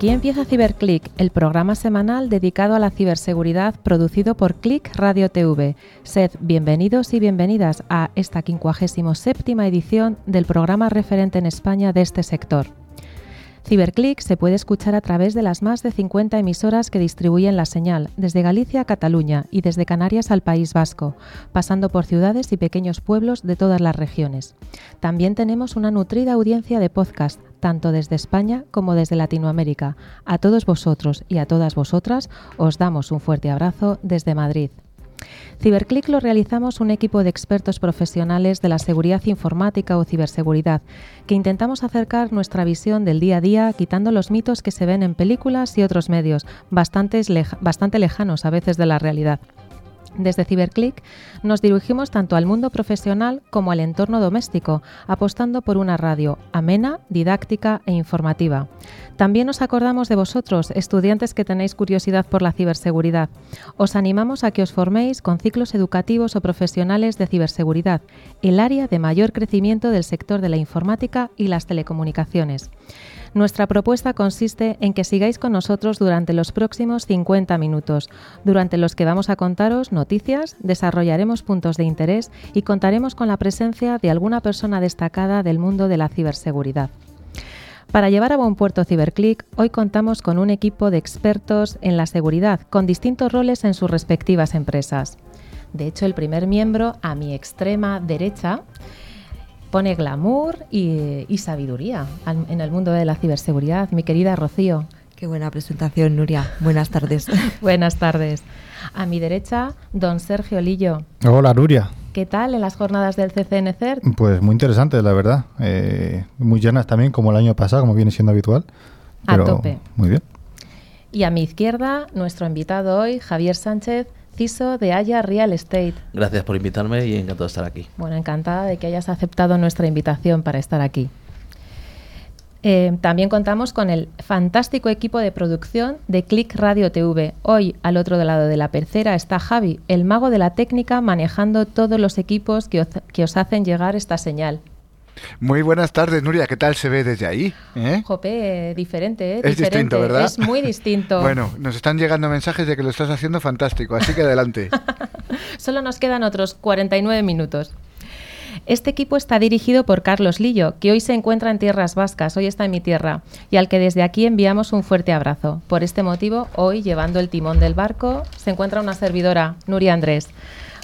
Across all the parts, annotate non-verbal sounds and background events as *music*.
Aquí empieza CiberClick, el programa semanal dedicado a la ciberseguridad producido por Click Radio TV. Sed bienvenidos y bienvenidas a esta 57 edición del programa referente en España de este sector. Ciberclick se puede escuchar a través de las más de 50 emisoras que distribuyen la señal, desde Galicia a Cataluña y desde Canarias al País Vasco, pasando por ciudades y pequeños pueblos de todas las regiones. También tenemos una nutrida audiencia de podcast, tanto desde España como desde Latinoamérica. A todos vosotros y a todas vosotras os damos un fuerte abrazo desde Madrid. Ciberclick lo realizamos un equipo de expertos profesionales de la seguridad informática o ciberseguridad, que intentamos acercar nuestra visión del día a día quitando los mitos que se ven en películas y otros medios, bastante lejanos a veces de la realidad. Desde Ciberclick nos dirigimos tanto al mundo profesional como al entorno doméstico, apostando por una radio amena, didáctica e informativa. También nos acordamos de vosotros, estudiantes que tenéis curiosidad por la ciberseguridad. Os animamos a que os forméis con ciclos educativos o profesionales de ciberseguridad, el área de mayor crecimiento del sector de la informática y las telecomunicaciones. Nuestra propuesta consiste en que sigáis con nosotros durante los próximos 50 minutos, durante los que vamos a contaros noticias, desarrollaremos puntos de interés y contaremos con la presencia de alguna persona destacada del mundo de la ciberseguridad. Para llevar a buen puerto CiberClick, hoy contamos con un equipo de expertos en la seguridad, con distintos roles en sus respectivas empresas. De hecho, el primer miembro, a mi extrema derecha, pone glamour y, sabiduría en el mundo de la ciberseguridad. Mi querida Rocío. Qué buena presentación, Nuria. Buenas tardes. *laughs* Buenas tardes. A mi derecha, don Sergio Lillo. Hola, Nuria. ¿Qué tal en las jornadas del CCNCER? Pues muy interesantes, la verdad. Eh, muy llenas también, como el año pasado, como viene siendo habitual. a tope. Muy bien. Y a mi izquierda, nuestro invitado hoy, Javier Sánchez, de Haya Real Estate. Gracias por invitarme y encantado de estar aquí. Bueno, encantada de que hayas aceptado nuestra invitación para estar aquí. Eh, también contamos con el fantástico equipo de producción de Click Radio TV. Hoy, al otro lado de la percera, está Javi, el mago de la técnica, manejando todos los equipos que os hacen llegar esta señal. Muy buenas tardes, Nuria. ¿Qué tal se ve desde ahí? ¿Eh? Jope, diferente, ¿eh? Es distinto, ¿verdad? Es muy distinto. *laughs* bueno, nos están llegando mensajes de que lo estás haciendo fantástico, así que adelante. *laughs* Solo nos quedan otros 49 minutos. Este equipo está dirigido por Carlos Lillo, que hoy se encuentra en tierras vascas, hoy está en mi tierra, y al que desde aquí enviamos un fuerte abrazo. Por este motivo, hoy, llevando el timón del barco, se encuentra una servidora, Nuria Andrés.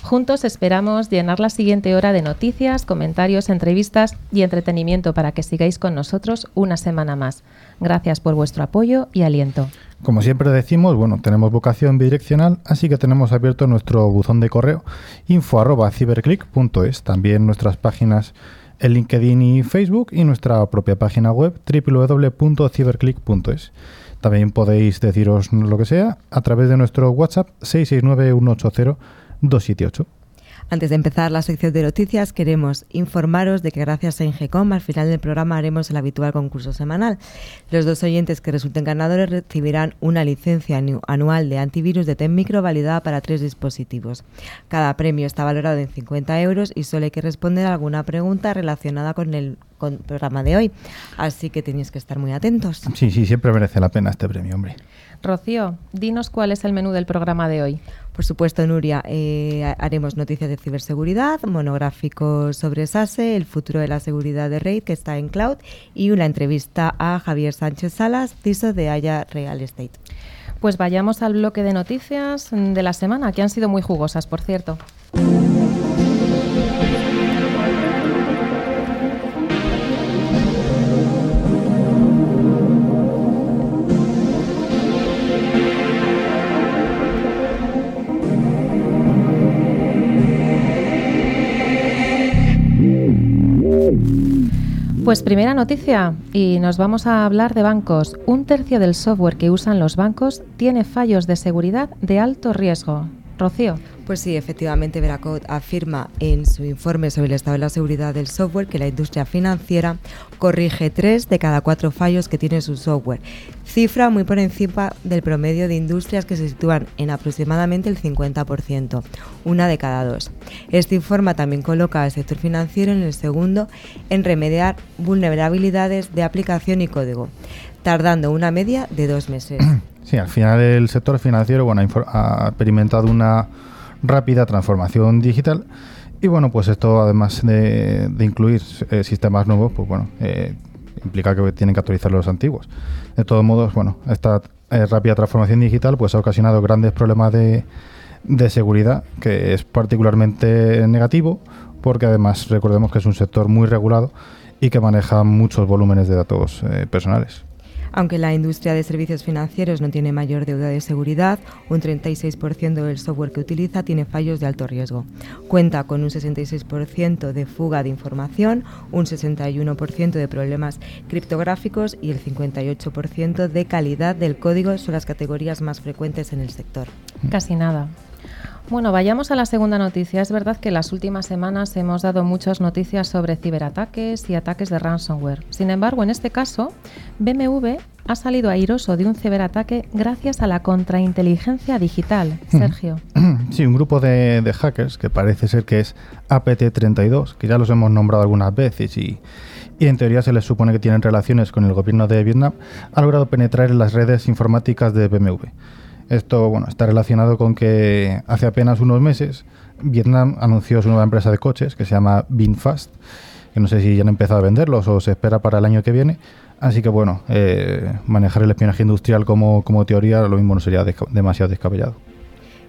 Juntos esperamos llenar la siguiente hora de noticias, comentarios, entrevistas y entretenimiento para que sigáis con nosotros una semana más. Gracias por vuestro apoyo y aliento. Como siempre decimos, bueno, tenemos vocación bidireccional, así que tenemos abierto nuestro buzón de correo info@ciberclick.es, también nuestras páginas en LinkedIn y Facebook y nuestra propia página web www.ciberclick.es. También podéis deciros lo que sea a través de nuestro WhatsApp 669 180 278. Antes de empezar la sección de noticias, queremos informaros de que gracias a Ingecom al final del programa haremos el habitual concurso semanal. Los dos oyentes que resulten ganadores recibirán una licencia anual de antivirus de TEM Micro validada para tres dispositivos. Cada premio está valorado en 50 euros y solo hay que responder a alguna pregunta relacionada con el programa de hoy. Así que tenéis que estar muy atentos. Sí, sí, siempre merece la pena este premio, hombre. Rocío, dinos cuál es el menú del programa de hoy. Por supuesto, Nuria, eh, haremos noticias de ciberseguridad, monográficos sobre SASE, el futuro de la seguridad de RAID que está en cloud y una entrevista a Javier Sánchez Salas, CISO de Haya Real Estate. Pues vayamos al bloque de noticias de la semana, que han sido muy jugosas, por cierto. Pues primera noticia y nos vamos a hablar de bancos. Un tercio del software que usan los bancos tiene fallos de seguridad de alto riesgo. Rocío. Pues sí, efectivamente, Veracode afirma en su informe sobre el estado de la seguridad del software que la industria financiera corrige tres de cada cuatro fallos que tiene su software, cifra muy por encima del promedio de industrias que se sitúan en aproximadamente el 50%, una de cada dos. Este informe también coloca al sector financiero en el segundo en remediar vulnerabilidades de aplicación y código, tardando una media de dos meses. *clears throat* Sí, al final el sector financiero bueno, ha experimentado una rápida transformación digital. Y bueno, pues esto además de, incluir eh, sistemas nuevos, pues bueno, eh, implica que tienen que actualizar los antiguos. De todos modos, bueno, esta eh, rápida transformación digital pues ha ocasionado grandes problemas de, de seguridad, que es particularmente negativo, porque además recordemos que es un sector muy regulado y que maneja muchos volúmenes de datos personales. Aunque la industria de servicios financieros no tiene mayor deuda de seguridad, un 36% del software que utiliza tiene fallos de alto riesgo. Cuenta con un 66% de fuga de información, un 61% de problemas criptográficos y el 58% de calidad del código son las categorías más frecuentes en el sector. Casi nada. Bueno, vayamos a la segunda noticia. Es verdad que en las últimas semanas hemos dado muchas noticias sobre ciberataques y ataques de ransomware. Sin embargo, en este caso, BMW ha salido airoso de un ciberataque gracias a la contrainteligencia digital. Sergio. *clears throat* Sí, un grupo de, hackers que parece ser que es APT-32, que ya los hemos nombrado algunas veces y, y en teoría se les supone que tienen relaciones con el gobierno de Vietnam, ha logrado penetrar en las redes informáticas de BMW. Esto bueno, está relacionado con que hace apenas unos meses Vietnam anunció su nueva empresa de coches que se llama VinFast, que no sé si ya han empezado a venderlos o se espera para el año que viene. Así que bueno, eh, manejar el espionaje industrial como, como teoría lo mismo no sería demasiado descabellado.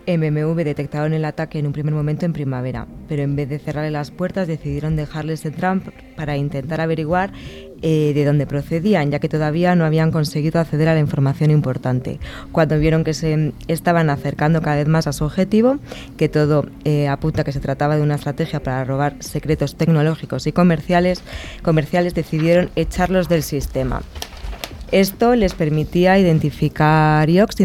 MMV detectaron el ataque en un primer momento en primavera, pero en vez de cerrarle las puertas decidieron dejarles entrar para intentar averiguar eh, de dónde procedían, ya que todavía no habían conseguido acceder a la información importante. Cuando vieron que se estaban acercando cada vez más a su objetivo, que todo eh, apunta que se trataba de una estrategia para robar secretos tecnológicos y comerciales, comerciales decidieron echarlos del sistema. Esto les permitía identificar IOCs,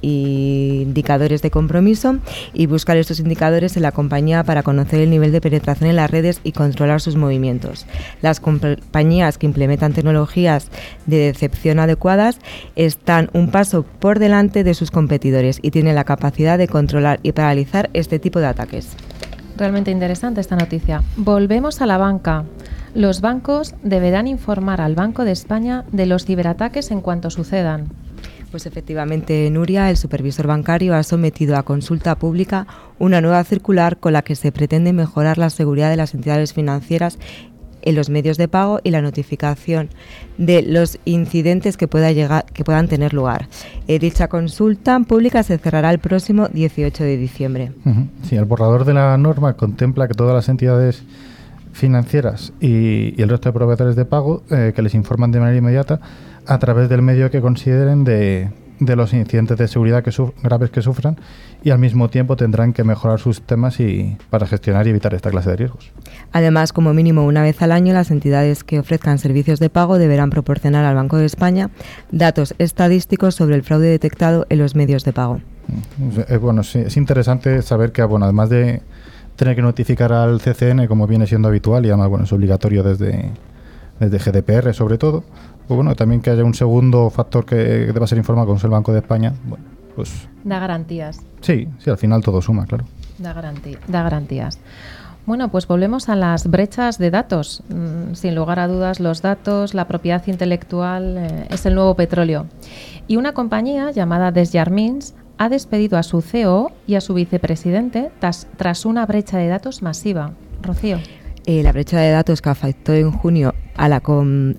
indicadores de compromiso, y buscar estos indicadores en la compañía para conocer el nivel de penetración en las redes y controlar sus movimientos. Las compañías que implementan tecnologías de decepción adecuadas están un paso por delante de sus competidores y tienen la capacidad de controlar y paralizar este tipo de ataques. Realmente interesante esta noticia. Volvemos a la banca. Los bancos deberán informar al Banco de España de los ciberataques en cuanto sucedan. Pues efectivamente, Nuria, el supervisor bancario, ha sometido a consulta pública una nueva circular con la que se pretende mejorar la seguridad de las entidades financieras en los medios de pago y la notificación de los incidentes que, pueda llegar, que puedan tener lugar. Eh, dicha consulta pública se cerrará el próximo 18 de diciembre. Sí, el borrador de la norma contempla que todas las entidades financieras y, el resto de proveedores de pago eh, que les informan de manera inmediata a través del medio que consideren de, de los incidentes de seguridad que graves que sufran y al mismo tiempo tendrán que mejorar sus temas y, para gestionar y evitar esta clase de riesgos. Además, como mínimo una vez al año, las entidades que ofrezcan servicios de pago deberán proporcionar al Banco de España datos estadísticos sobre el fraude detectado en los medios de pago. Mm, bueno, sí, es interesante saber que, bueno, además de tener que notificar al CCN como viene siendo habitual y además bueno es obligatorio desde, desde GDPR sobre todo pues bueno también que haya un segundo factor que deba ser informado como es el Banco de España bueno pues da garantías sí sí al final todo suma claro da, da garantías bueno, pues volvemos a las brechas de datos. Mm, sin lugar a dudas, los datos, la propiedad intelectual eh, es el nuevo petróleo. Y una compañía llamada Desjardins ha despedido a su CEO y a su vicepresidente tras, una brecha de datos masiva. Rocío. Eh, la brecha de datos que afectó en junio a la,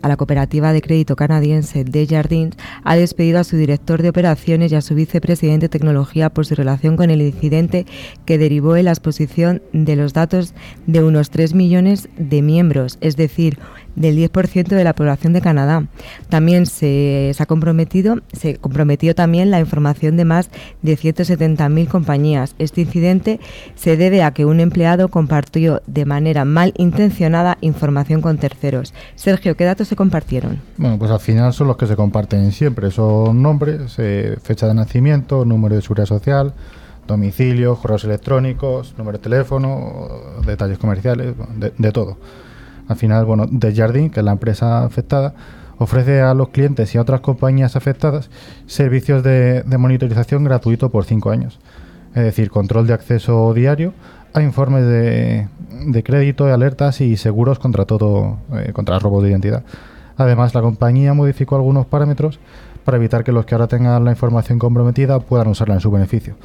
a la cooperativa de crédito canadiense Desjardins ha despedido a su director de operaciones y a su vicepresidente de tecnología por su relación con el incidente que derivó en la exposición de los datos de unos 3 millones de miembros, es decir, del 10% de la población de Canadá. También se, ha comprometido, se comprometió también la información de más de 170.000 compañías. Este incidente se debe a que un empleado compartió de manera mal intencionada información con terceros. Sergio, ¿qué datos se compartieron? Bueno, pues al final son los que se comparten siempre. Son nombres, eh, fecha de nacimiento, número de seguridad social, domicilios, correos electrónicos, número de teléfono, detalles comerciales, de, de todo. Al final, bueno, Desjardins, que es la empresa afectada, ofrece a los clientes y a otras compañías afectadas servicios de, monitorización gratuito por cinco años. Es decir, control de acceso diario a informes de, crédito, de alertas y seguros contra todo, eh, contra robos de identidad. Además, la compañía modificó algunos parámetros para evitar que los que ahora tengan la información comprometida puedan usarla en su beneficio.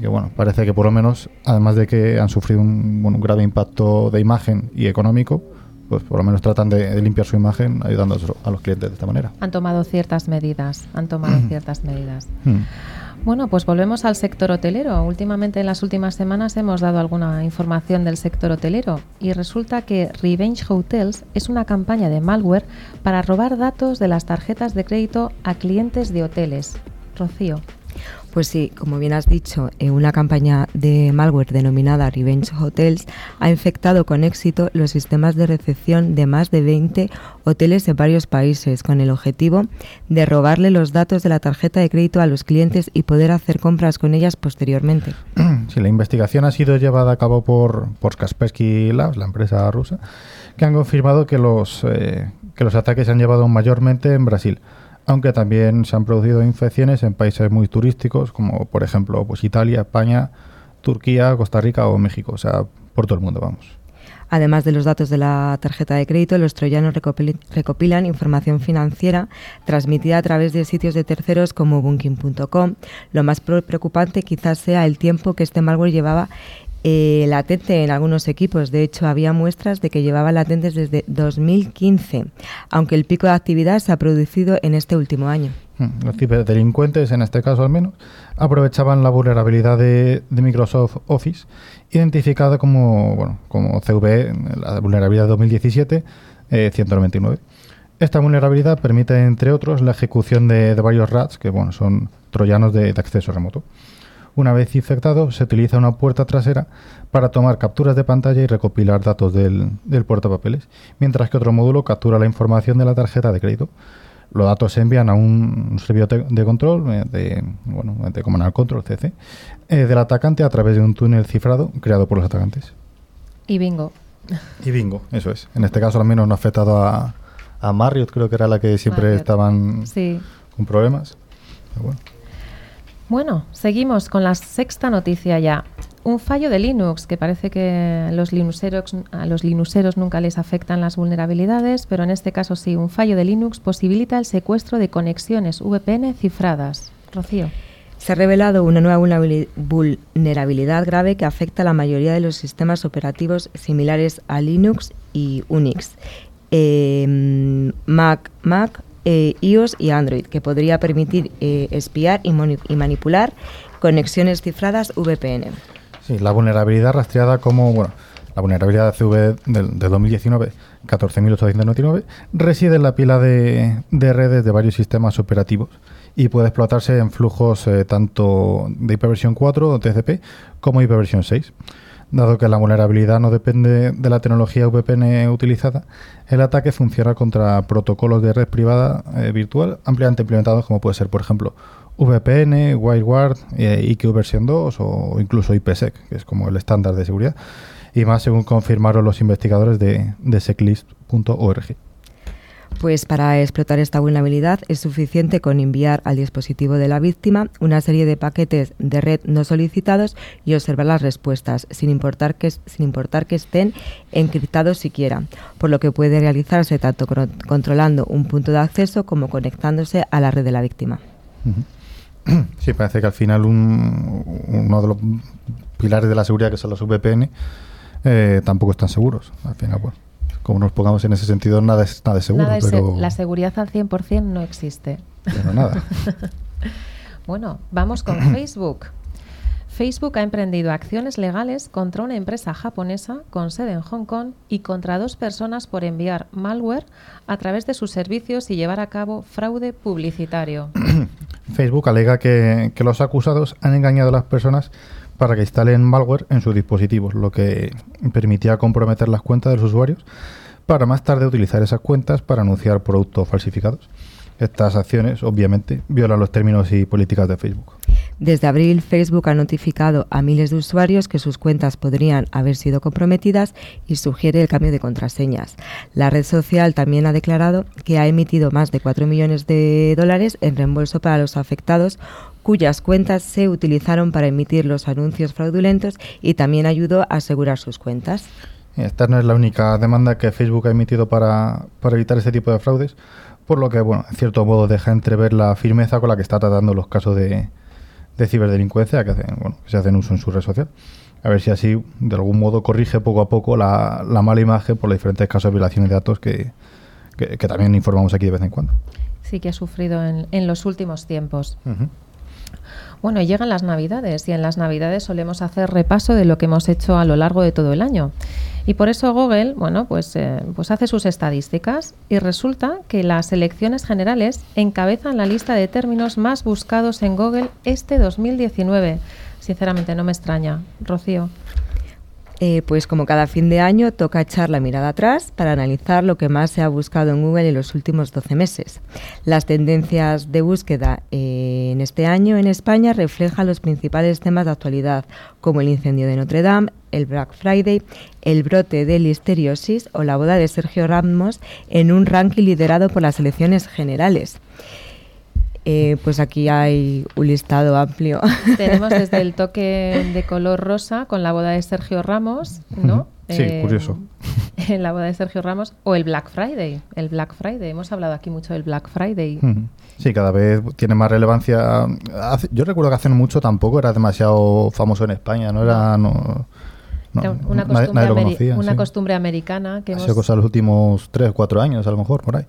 Que bueno, parece que por lo menos, además de que han sufrido un, bueno, un grave impacto de imagen y económico, pues por lo menos tratan de, de limpiar su imagen ayudando a los clientes de esta manera. Han tomado ciertas medidas, han tomado ciertas medidas. Hmm. Bueno, pues volvemos al sector hotelero. Últimamente, en las últimas semanas, hemos dado alguna información del sector hotelero y resulta que Revenge Hotels es una campaña de malware para robar datos de las tarjetas de crédito a clientes de hoteles. Rocío. Pues sí, como bien has dicho, eh, una campaña de malware denominada Revenge Hotels ha infectado con éxito los sistemas de recepción de más de 20 hoteles en varios países, con el objetivo de robarle los datos de la tarjeta de crédito a los clientes y poder hacer compras con ellas posteriormente. *clears throat* Sí, la investigación ha sido llevada a cabo por, por Kaspersky Labs, la empresa rusa, que han confirmado que los, eh, que los ataques se han llevado mayormente en Brasil aunque también se han producido infecciones en países muy turísticos, como por ejemplo pues Italia, España, Turquía, Costa Rica o México, o sea, por todo el mundo, vamos. Además de los datos de la tarjeta de crédito, los troyanos recopil- recopilan información financiera transmitida a través de sitios de terceros como Booking.com. Lo más preocupante quizás sea el tiempo que este malware llevaba eh, latente en algunos equipos. De hecho, había muestras de que llevaba latentes desde 2015, aunque el pico de actividad se ha producido en este último año. Mm, Los ciberdelincuentes, en este caso al menos, aprovechaban la vulnerabilidad de, de Microsoft Office, identificada como, bueno, como CV, la vulnerabilidad de 2017, eh, 199. Esta vulnerabilidad permite, entre otros, la ejecución de, de varios RATs, que bueno, son troyanos de, de acceso remoto. Una vez infectado, se utiliza una puerta trasera para tomar capturas de pantalla y recopilar datos del, del portapapeles, mientras que otro módulo captura la información de la tarjeta de crédito. Los datos se envían a un servidor de control, eh, de, bueno, de Command Control, CC, eh, del atacante a través de un túnel cifrado creado por los atacantes. Y bingo. Y bingo, eso es. En este caso al menos no ha afectado a, a Marriott, creo que era la que siempre Marriott. estaban Sí. con problemas. Pero bueno. Bueno, seguimos con la sexta noticia ya. Un fallo de Linux, que parece que los linuxeros, a los linuxeros nunca les afectan las vulnerabilidades, pero en este caso sí, un fallo de Linux posibilita el secuestro de conexiones VPN cifradas. Rocío. Se ha revelado una nueva vulnerabili- vulnerabilidad grave que afecta a la mayoría de los sistemas operativos similares a Linux y Unix, eh, Mac, Mac eh, iOS y Android, que podría permitir eh, espiar y, manipular conexiones cifradas VPN. Sí, la vulnerabilidad rastreada como, bueno, la vulnerabilidad CV del, del 2019, 14.899, reside en la pila de, de redes de varios sistemas operativos y puede explotarse en flujos eh, tanto de hiperversión 4 o TCP como hiperversión 6. Dado que la vulnerabilidad no depende de la tecnología VPN utilizada, el ataque funciona contra protocolos de red privada eh, virtual ampliamente implementados como puede ser, por ejemplo, VPN, WireGuard, eh, IQ versión 2 o incluso IPsec, que es como el estándar de seguridad, y más según confirmaron los investigadores de, de seclist.org. Pues para explotar esta vulnerabilidad es suficiente con enviar al dispositivo de la víctima una serie de paquetes de red no solicitados y observar las respuestas, sin importar que, sin importar que estén encriptados siquiera, por lo que puede realizarse tanto controlando un punto de acceso como conectándose a la red de la víctima. *clears throat* Sí, parece que al final un- uno de los pilares de la seguridad, que son los VPN, eh, tampoco están seguros. Al final, bueno, como nos pongamos en ese sentido, nada es, nada es seguro, Nada es se- pero, la seguridad al 100% no existe. pero nada. *laughs* Bueno, vamos con *clears throat* Facebook. Facebook ha emprendido acciones legales contra una empresa japonesa con sede en Hong Kong y contra dos personas por enviar malware a través de sus servicios y llevar a cabo fraude publicitario. *clears throat* Facebook alega que, que los acusados han engañado a las personas para que instalen malware en sus dispositivos, lo que permitía comprometer las cuentas de los usuarios para más tarde utilizar esas cuentas para anunciar productos falsificados. Estas acciones, obviamente, violan los términos y políticas de Facebook. Desde abril, Facebook ha notificado a miles de usuarios que sus cuentas podrían haber sido comprometidas y sugiere el cambio de contraseñas. La red social también ha declarado que ha emitido más de 4 millones de dólares en reembolso para los afectados cuyas cuentas se utilizaron para emitir los anuncios fraudulentos y también ayudó a asegurar sus cuentas. Esta no es la única demanda que Facebook ha emitido para, para evitar este tipo de fraudes, por lo que, bueno, en cierto modo deja entrever la firmeza con la que está tratando los casos de, de ciberdelincuencia que, hacen, bueno, que se hacen uso en su red social. A ver si así, de algún modo, corrige poco a poco la, la mala imagen por los diferentes casos de violaciones de datos que, que, que, también informamos aquí de vez en cuando. Sí, que ha sufrido en, en los últimos tiempos. Uh -huh. Bueno, llegan las Navidades y en las Navidades solemos hacer repaso de lo que hemos hecho a lo largo de todo el año. Y por eso Google, bueno, pues, eh, pues hace sus estadísticas y resulta que las elecciones generales encabezan la lista de términos más buscados en Google este 2019. Sinceramente, no me extraña. Rocío. Eh, pues como cada fin de año toca echar la mirada atrás para analizar lo que más se ha buscado en Google en los últimos 12 meses. Las tendencias de búsqueda eh, en este año en España reflejan los principales temas de actualidad, como el incendio de Notre Dame, el Black Friday, el brote de listeriosis o la boda de Sergio Ramos en un ranking liderado por las elecciones generales. Eh, pues aquí hay un listado amplio. *laughs* Tenemos desde el *laughs* toque de color rosa con la boda de Sergio Ramos, ¿no? Sí, eh, curioso. *laughs* En la boda de Sergio Ramos o el Black Friday. El Black Friday. Hemos hablado aquí mucho del Black Friday. Sí, cada vez tiene más relevancia. Yo recuerdo que hace mucho tampoco era demasiado famoso en España, no era. No, no, una, costumbre, nadie, nadie conocía, una sí. costumbre americana que ha hemos... sido cosa los últimos 3 o 4 años, a lo mejor, por ahí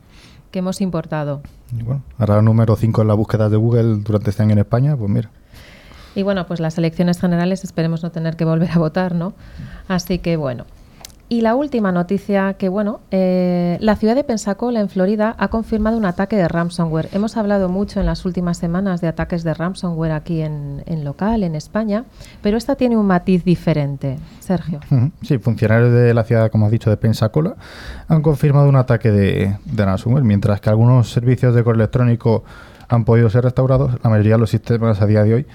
que hemos importado. Y bueno, ahora número 5 en la búsqueda de Google durante este año en España, pues mira. Y bueno, pues las elecciones generales esperemos no tener que volver a votar, ¿no? Así que bueno. Y la última noticia, que bueno, eh, la ciudad de Pensacola, en Florida, ha confirmado un ataque de ransomware. Hemos hablado mucho en las últimas semanas de ataques de ransomware aquí en, local, en España, pero esta tiene un matiz diferente. Sergio. Sí, funcionarios de la ciudad, como has dicho, de Pensacola, han confirmado un ataque de, ransomware, mientras que algunos servicios de correo electrónico han podido ser restaurados, la mayoría de los sistemas a día de hoy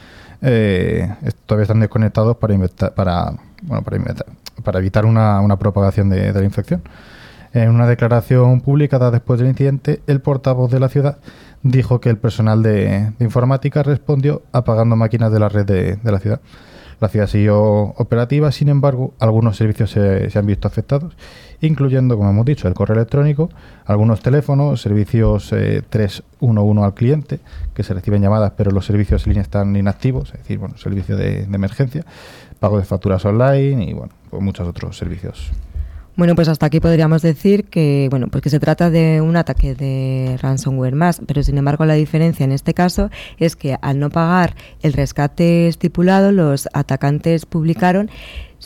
eh, todavía están desconectados para, para, bueno, para, inventar, para evitar una, una propagación de, la infección. En una declaración publicada después del incidente, el portavoz de la ciudad dijo que el personal de, informática respondió apagando máquinas de la red de, la ciudad. La ciudad siguió operativa, sin embargo, algunos servicios se, se han visto afectados, incluyendo, como hemos dicho, el correo electrónico, algunos teléfonos, servicios eh, 311 al cliente, que se reciben llamadas, pero los servicios en línea están inactivos, es decir, bueno, servicio de emergencia, pago de facturas online y bueno, muchos otros servicios. Bueno, pues hasta aquí podríamos decir que, bueno, pues que se trata de un ataque de ransomware más, pero sin embargo la diferencia en este caso es que al no pagar el rescate estipulado, los atacantes publicaron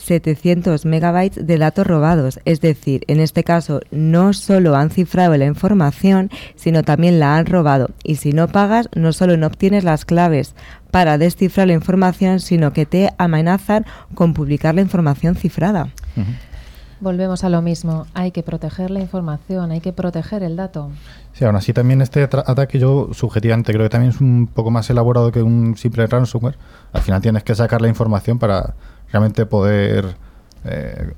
700 megabytes de datos robados. Es decir, en este caso no solo han cifrado la información, sino también la han robado. Y si no pagas, no solo no obtienes las claves para descifrar la información, sino que te amenazan con publicar la información cifrada. Uh -huh. Volvemos a lo mismo, hay que proteger la información, hay que proteger el dato. Sí, aún así también este ataque yo subjetivamente creo que también es un poco más elaborado que un simple ransomware. Al final tienes que sacar la información para realmente poder eh,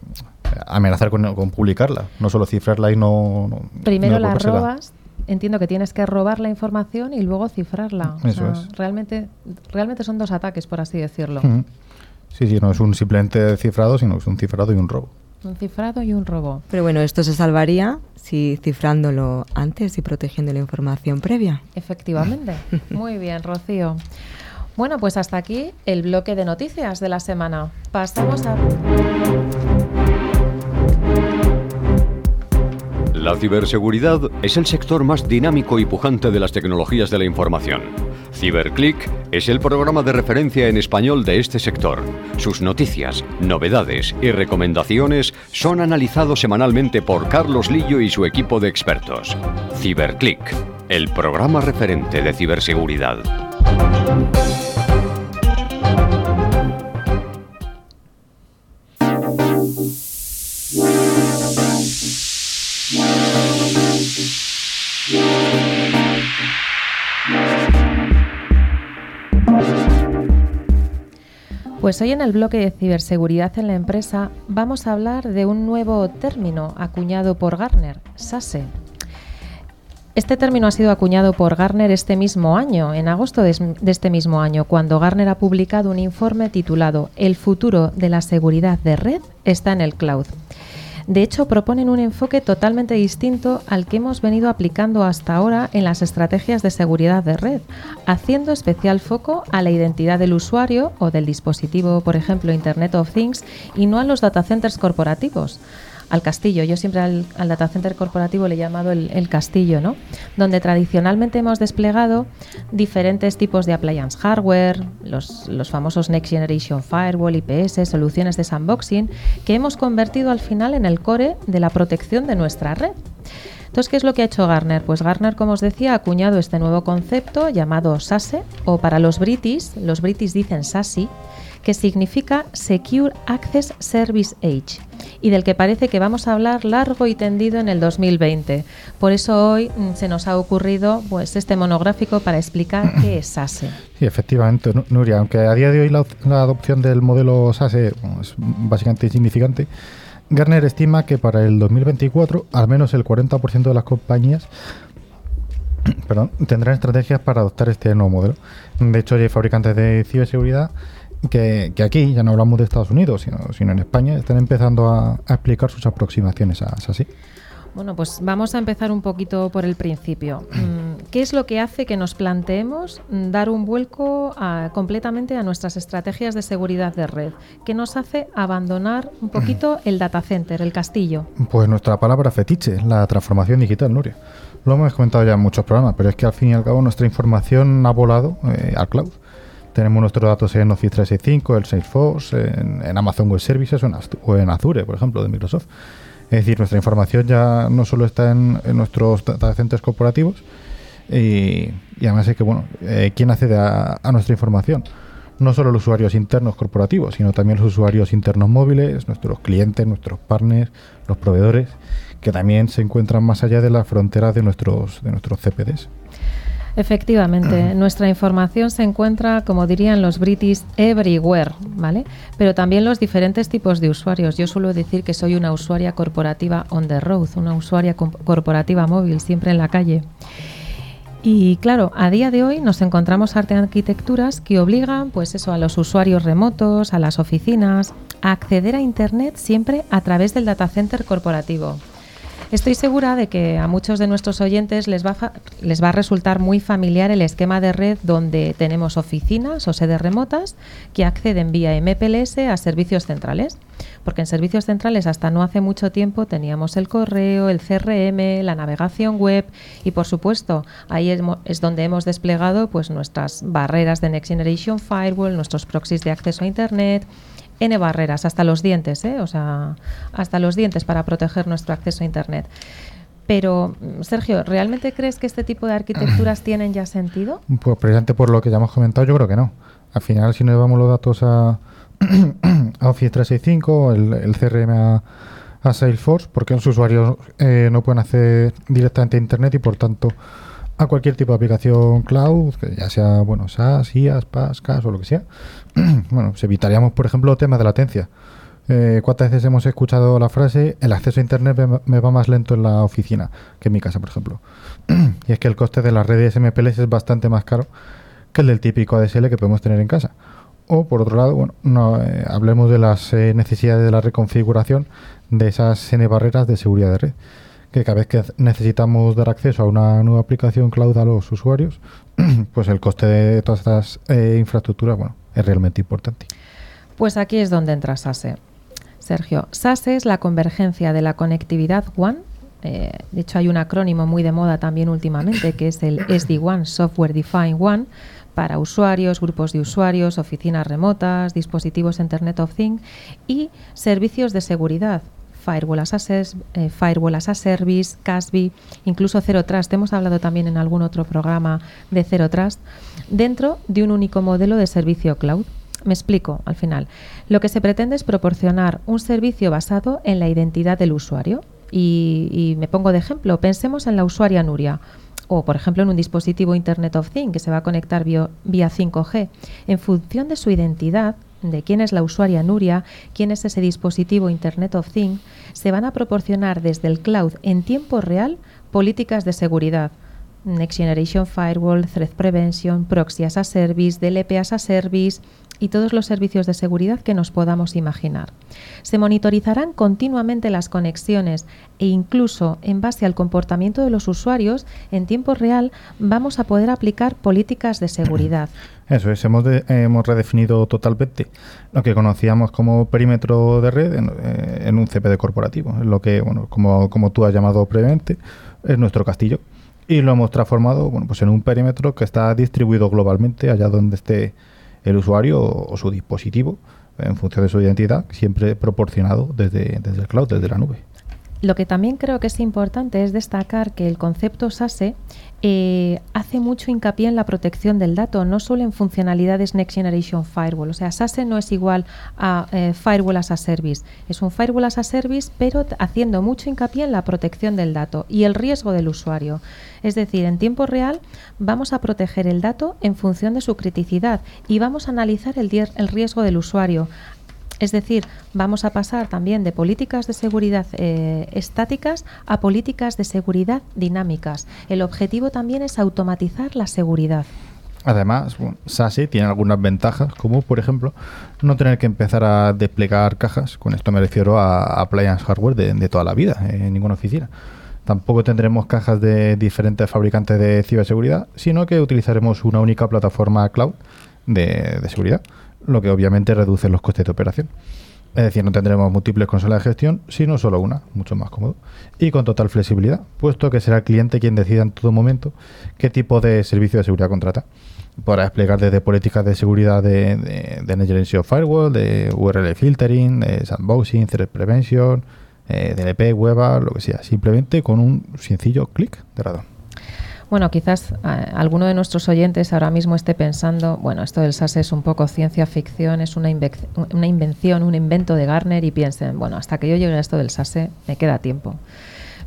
amenazar con, con, publicarla, no solo cifrarla y no... no Primero no la robas, entiendo que tienes que robar la información y luego cifrarla. O Eso sea, es. Realmente, realmente son dos ataques, por así decirlo. Uh -huh. Sí, sí, no es un simplemente cifrado, sino es un cifrado y un robo. Un cifrado y un robo. Pero bueno, esto se salvaría si cifrándolo antes y protegiendo la información previa. Efectivamente. *laughs* Muy bien, Rocío. Bueno, pues hasta aquí el bloque de noticias de la semana. Pasamos a... La ciberseguridad es el sector más dinámico y pujante de las tecnologías de la información. CiberClick es el programa de referencia en español de este sector. Sus noticias, novedades y recomendaciones son analizados semanalmente por Carlos Lillo y su equipo de expertos. CiberClick, el programa referente de ciberseguridad. Pues hoy en el bloque de ciberseguridad en la empresa vamos a hablar de un nuevo término acuñado por Gartner, SASE. Este término ha sido acuñado por Gartner este mismo año, en agosto de, este mismo año, cuando Gartner ha publicado un informe titulado El futuro de la seguridad de red está en el cloud. De hecho, proponen un enfoque totalmente distinto al que hemos venido aplicando hasta ahora en las estrategias de seguridad de red, haciendo especial foco a la identidad del usuario o del dispositivo, por ejemplo, Internet of Things, y no a los data centers corporativos al castillo. Yo siempre al, data center corporativo le he llamado el, castillo, ¿no? Donde tradicionalmente hemos desplegado diferentes tipos de appliance hardware, los, los famosos Next Generation Firewall, IPS, soluciones de sandboxing, que hemos convertido al final en el core de la protección de nuestra red. Entonces, ¿qué es lo que ha hecho Gartner? Pues Gartner, como os decía, ha acuñado este nuevo concepto llamado SASE, o para los british, los british dicen SASI, que significa Secure Access Service Age y del que parece que vamos a hablar largo y tendido en el 2020. Por eso hoy mm, se nos ha ocurrido pues este monográfico para explicar qué es SASE. Sí, efectivamente, Nuria, aunque a día de hoy la, adopción del modelo SASE es básicamente insignificante, Gartner estima que para el 2024 al menos el 40% de las compañías tendrán estrategias para adoptar este nuevo modelo. De hecho, hay fabricantes de ciberseguridad que, aquí, ya no hablamos de Estados Unidos, sino, en España, están empezando a, explicar sus aproximaciones a así. Bueno, pues vamos a empezar un poquito por el principio. *clears throat* Mm, ¿Qué es lo que hace que nos planteemos mm, dar un vuelco completamente a nuestras estrategias de seguridad de red? ¿Qué nos hace abandonar un poquito *clears throat* el data center, el castillo? Pues nuestra palabra fetiche, la transformación digital, Nuria. Lo hemos comentado ya en muchos programas, pero es que al fin y al cabo nuestra información ha volado eh, al cloud. Tenemos nuestros datos en Office 365, el Salesforce, en, Amazon Web Services o en, Azure, por ejemplo, de Microsoft. Es decir, nuestra información ya no solo está en, nuestros data centers corporativos, y, además es que, bueno, eh, ¿quién accede a, nuestra información? No solo los usuarios internos corporativos, sino también los usuarios internos móviles, nuestros clientes, nuestros partners, los proveedores, que también se encuentran más allá de las fronteras de nuestros, de nuestros CPDs. Efectivamente, nuestra información se encuentra, como dirían los british, everywhere, ¿vale? Pero también los diferentes tipos de usuarios. Yo suelo decir que soy una usuaria corporativa on the road, una usuaria corporativa móvil, siempre en la calle. Y claro, a día de hoy nos encontramos arte arquitecturas que obligan, pues eso, a los usuarios remotos, a las oficinas, a acceder a Internet siempre a través del data center corporativo. Estoy segura de que a muchos de nuestros oyentes les va, les va a resultar muy familiar el esquema de red donde tenemos oficinas o sedes remotas que acceden vía MPLS a servicios centrales. Porque en servicios centrales hasta no hace mucho tiempo teníamos el correo, el CRM, la navegación web y por supuesto ahí es, donde hemos desplegado pues nuestras barreras de Next Generation Firewall, nuestros proxies de acceso a Internet, N barreras, hasta los dientes, ¿eh? o sea, hasta los dientes para proteger nuestro acceso a Internet. Pero, Sergio, ¿realmente crees que este tipo de arquitecturas *clears throat* tienen ya sentido? Pues precisamente por lo que ya hemos comentado, yo creo que no. Al final, si nos llevamos los datos a, *clears throat* a Office 365, el, el CRM a, Salesforce, porque los usuarios eh, no pueden acceder directamente a Internet y, por tanto, a cualquier tipo de aplicación cloud, que ya sea, bueno, SaaS, IaaS, PaaS, CAS o lo que sea, *clears throat* bueno, se evitaríamos, por ejemplo, temas de latencia. Eh, ¿Cuántas veces hemos escuchado la frase, el acceso a Internet me, va más lento en la oficina que en mi casa, por ejemplo? *clears throat* y es que el coste de las redes MPLS es bastante más caro que el del típico ADSL que podemos tener en casa. O, por otro lado, bueno, no, eh, hablemos de las eh, necesidades de la reconfiguración de esas N barreras de seguridad de red que cada vez que necesitamos dar acceso a una nueva aplicación cloud a los usuarios, *clears throat* pues el coste de todas estas infraestructuras bueno, es realmente importante. Pues aquí es donde entra SASE. Sergio, SASE es la convergencia de la conectividad WAN. Eh, de hecho, hay un acrónimo muy de moda también últimamente que es el SD-WAN, Software Defined WAN, para usuarios, grupos de usuarios, oficinas remotas, dispositivos Internet of Things y servicios de seguridad, Firewall as a, eh, Firewall as a Service, CASB, incluso Zero Trust. Hemos hablado también en algún otro programa de Zero Trust, dentro de un único modelo de servicio cloud. Me explico al final. Lo que se pretende es proporcionar un servicio basado en la identidad del usuario. Y, me pongo de ejemplo, pensemos en la usuaria Nuria o por ejemplo en un dispositivo Internet of Things que se va a conectar vía 5G. En función de su identidad, de quién es la usuaria Nuria, quién es ese dispositivo Internet of Things, se van a proporcionar desde el cloud en tiempo real políticas de seguridad. Next Generation Firewall, Threat Prevention, Proxy as a Service, DLP as a Service, y todos los servicios de seguridad que nos podamos imaginar. Se monitorizarán continuamente las conexiones e incluso en base al comportamiento de los usuarios, en tiempo real vamos a poder aplicar políticas de seguridad. *clears throat* Eso es, hemos, hemos redefinido totalmente lo que conocíamos como perímetro de red en, eh, un CPD corporativo, lo que, bueno, como, como tú has llamado previamente, es nuestro castillo. Y lo hemos transformado bueno, pues en un perímetro que está distribuido globalmente allá donde esté el usuario o, su dispositivo en función de su identidad, siempre proporcionado desde, desde el cloud, desde la nube. Lo que también creo que es importante es destacar que el concepto SASE eh, hace mucho hincapié en la protección del dato, no solo en funcionalidades Next Generation Firewall. O sea, SASE no es igual a eh, Firewall as a Service. Es un Firewall as a Service, pero haciendo mucho hincapié en la protección del dato y el riesgo del usuario. Es decir, en tiempo real vamos a proteger el dato en función de su criticidad y vamos a analizar el, el riesgo del usuario. Es decir, vamos a pasar también de políticas de seguridad eh, estáticas a políticas de seguridad dinámicas. El objetivo también es automatizar la seguridad. Además, SASE tiene algunas ventajas, como por ejemplo no tener que empezar a desplegar cajas, con esto me refiero a appliance hardware de, toda la vida, en ninguna oficina. Tampoco tendremos cajas de diferentes fabricantes de ciberseguridad, sino que utilizaremos una única plataforma cloud de seguridad lo que obviamente reduce los costes de operación. Es decir, no tendremos múltiples consolas de gestión, sino solo una, mucho más cómodo. Y con total flexibilidad, puesto que será el cliente quien decida en todo momento qué tipo de servicio de seguridad contrata. Podrá desplegar desde políticas de seguridad de, de, Firewall, de URL Filtering, de Sandboxing, Threat Prevention, eh, DLP, Web, lo que sea, simplemente con un sencillo clic de radón. Bueno, quizás eh, alguno de nuestros oyentes ahora mismo esté pensando, bueno, esto del SAS es un poco ciencia ficción, es una, una invención, un invento de Garner y piensen, bueno, hasta que yo llegue a esto del SASE me queda tiempo.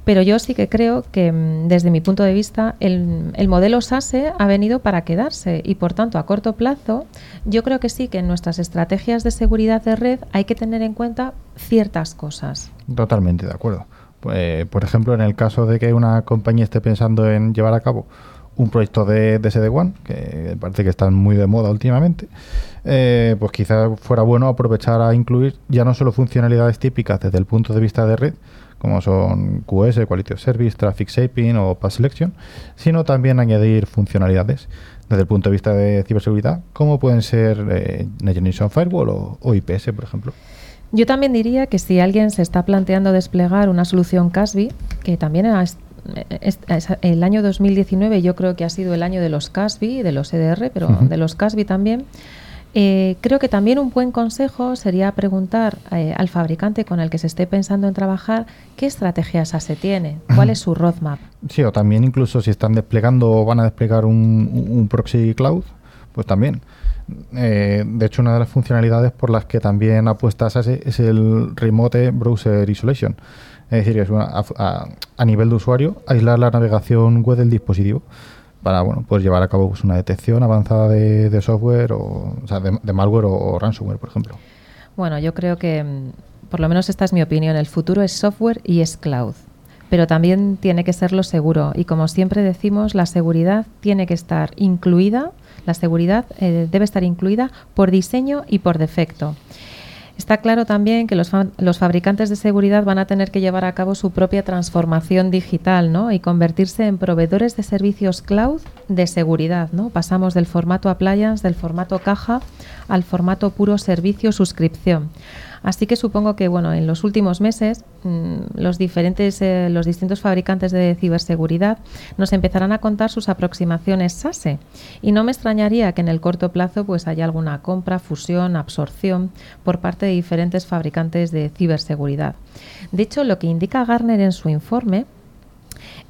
Pero yo sí que creo que mm, desde mi punto de vista el, el, modelo SASE ha venido para quedarse y por tanto a corto plazo yo creo que sí que en nuestras estrategias de seguridad de red hay que tener en cuenta ciertas cosas. Totalmente de acuerdo. Eh, por ejemplo, en el caso de que una compañía esté pensando en llevar a cabo un proyecto de, SD-WAN, que parece que están muy de moda últimamente, eh, pues quizás fuera bueno aprovechar a incluir ya no solo funcionalidades típicas desde el punto de vista de red, como son QS, Quality of Service, Traffic Shaping o Path Selection, sino también añadir funcionalidades desde el punto de vista de ciberseguridad, como pueden ser eh, Generation Firewall o IPS, por ejemplo. Yo también diría que si alguien se está planteando desplegar una solución CASBI, que también es, el año 2019 yo creo que ha sido el año de los CASBI, de los EDR, pero de los CASBI también, eh, creo que también un buen consejo sería preguntar eh, al fabricante con el que se esté pensando en trabajar qué estrategias se tiene, cuál es su roadmap. Sí, o también incluso si están desplegando o van a desplegar un, un proxy cloud, pues también eh, de hecho, una de las funcionalidades por las que también apuesta SASE es el Remote Browser Isolation. Es decir, es a, nivel de usuario, aislar la navegación web del dispositivo para bueno, pues llevar a cabo pues, una detección avanzada de, software, o, sea, de, malware o, ransomware, por ejemplo. Bueno, yo creo que, mm, por lo menos esta es mi opinión, el futuro es software y es cloud pero también tiene que serlo seguro. Y como siempre decimos, la seguridad tiene que estar incluida la seguridad eh, debe estar incluida por diseño y por defecto. Está claro también que los, fabricantes de seguridad van a tener que llevar a cabo su propia transformación digital ¿no? y convertirse en proveedores de servicios cloud de seguridad. ¿no? Pasamos del formato appliance, del formato caja, al formato puro servicio suscripción. Así que supongo que bueno, en los últimos meses mm, los diferentes eh, los distintos fabricantes de ciberseguridad nos empezarán a contar sus aproximaciones SASE y no me extrañaría que en el corto plazo pues haya alguna compra, fusión, absorción por parte de diferentes fabricantes de ciberseguridad. De hecho, lo que indica Garner en su informe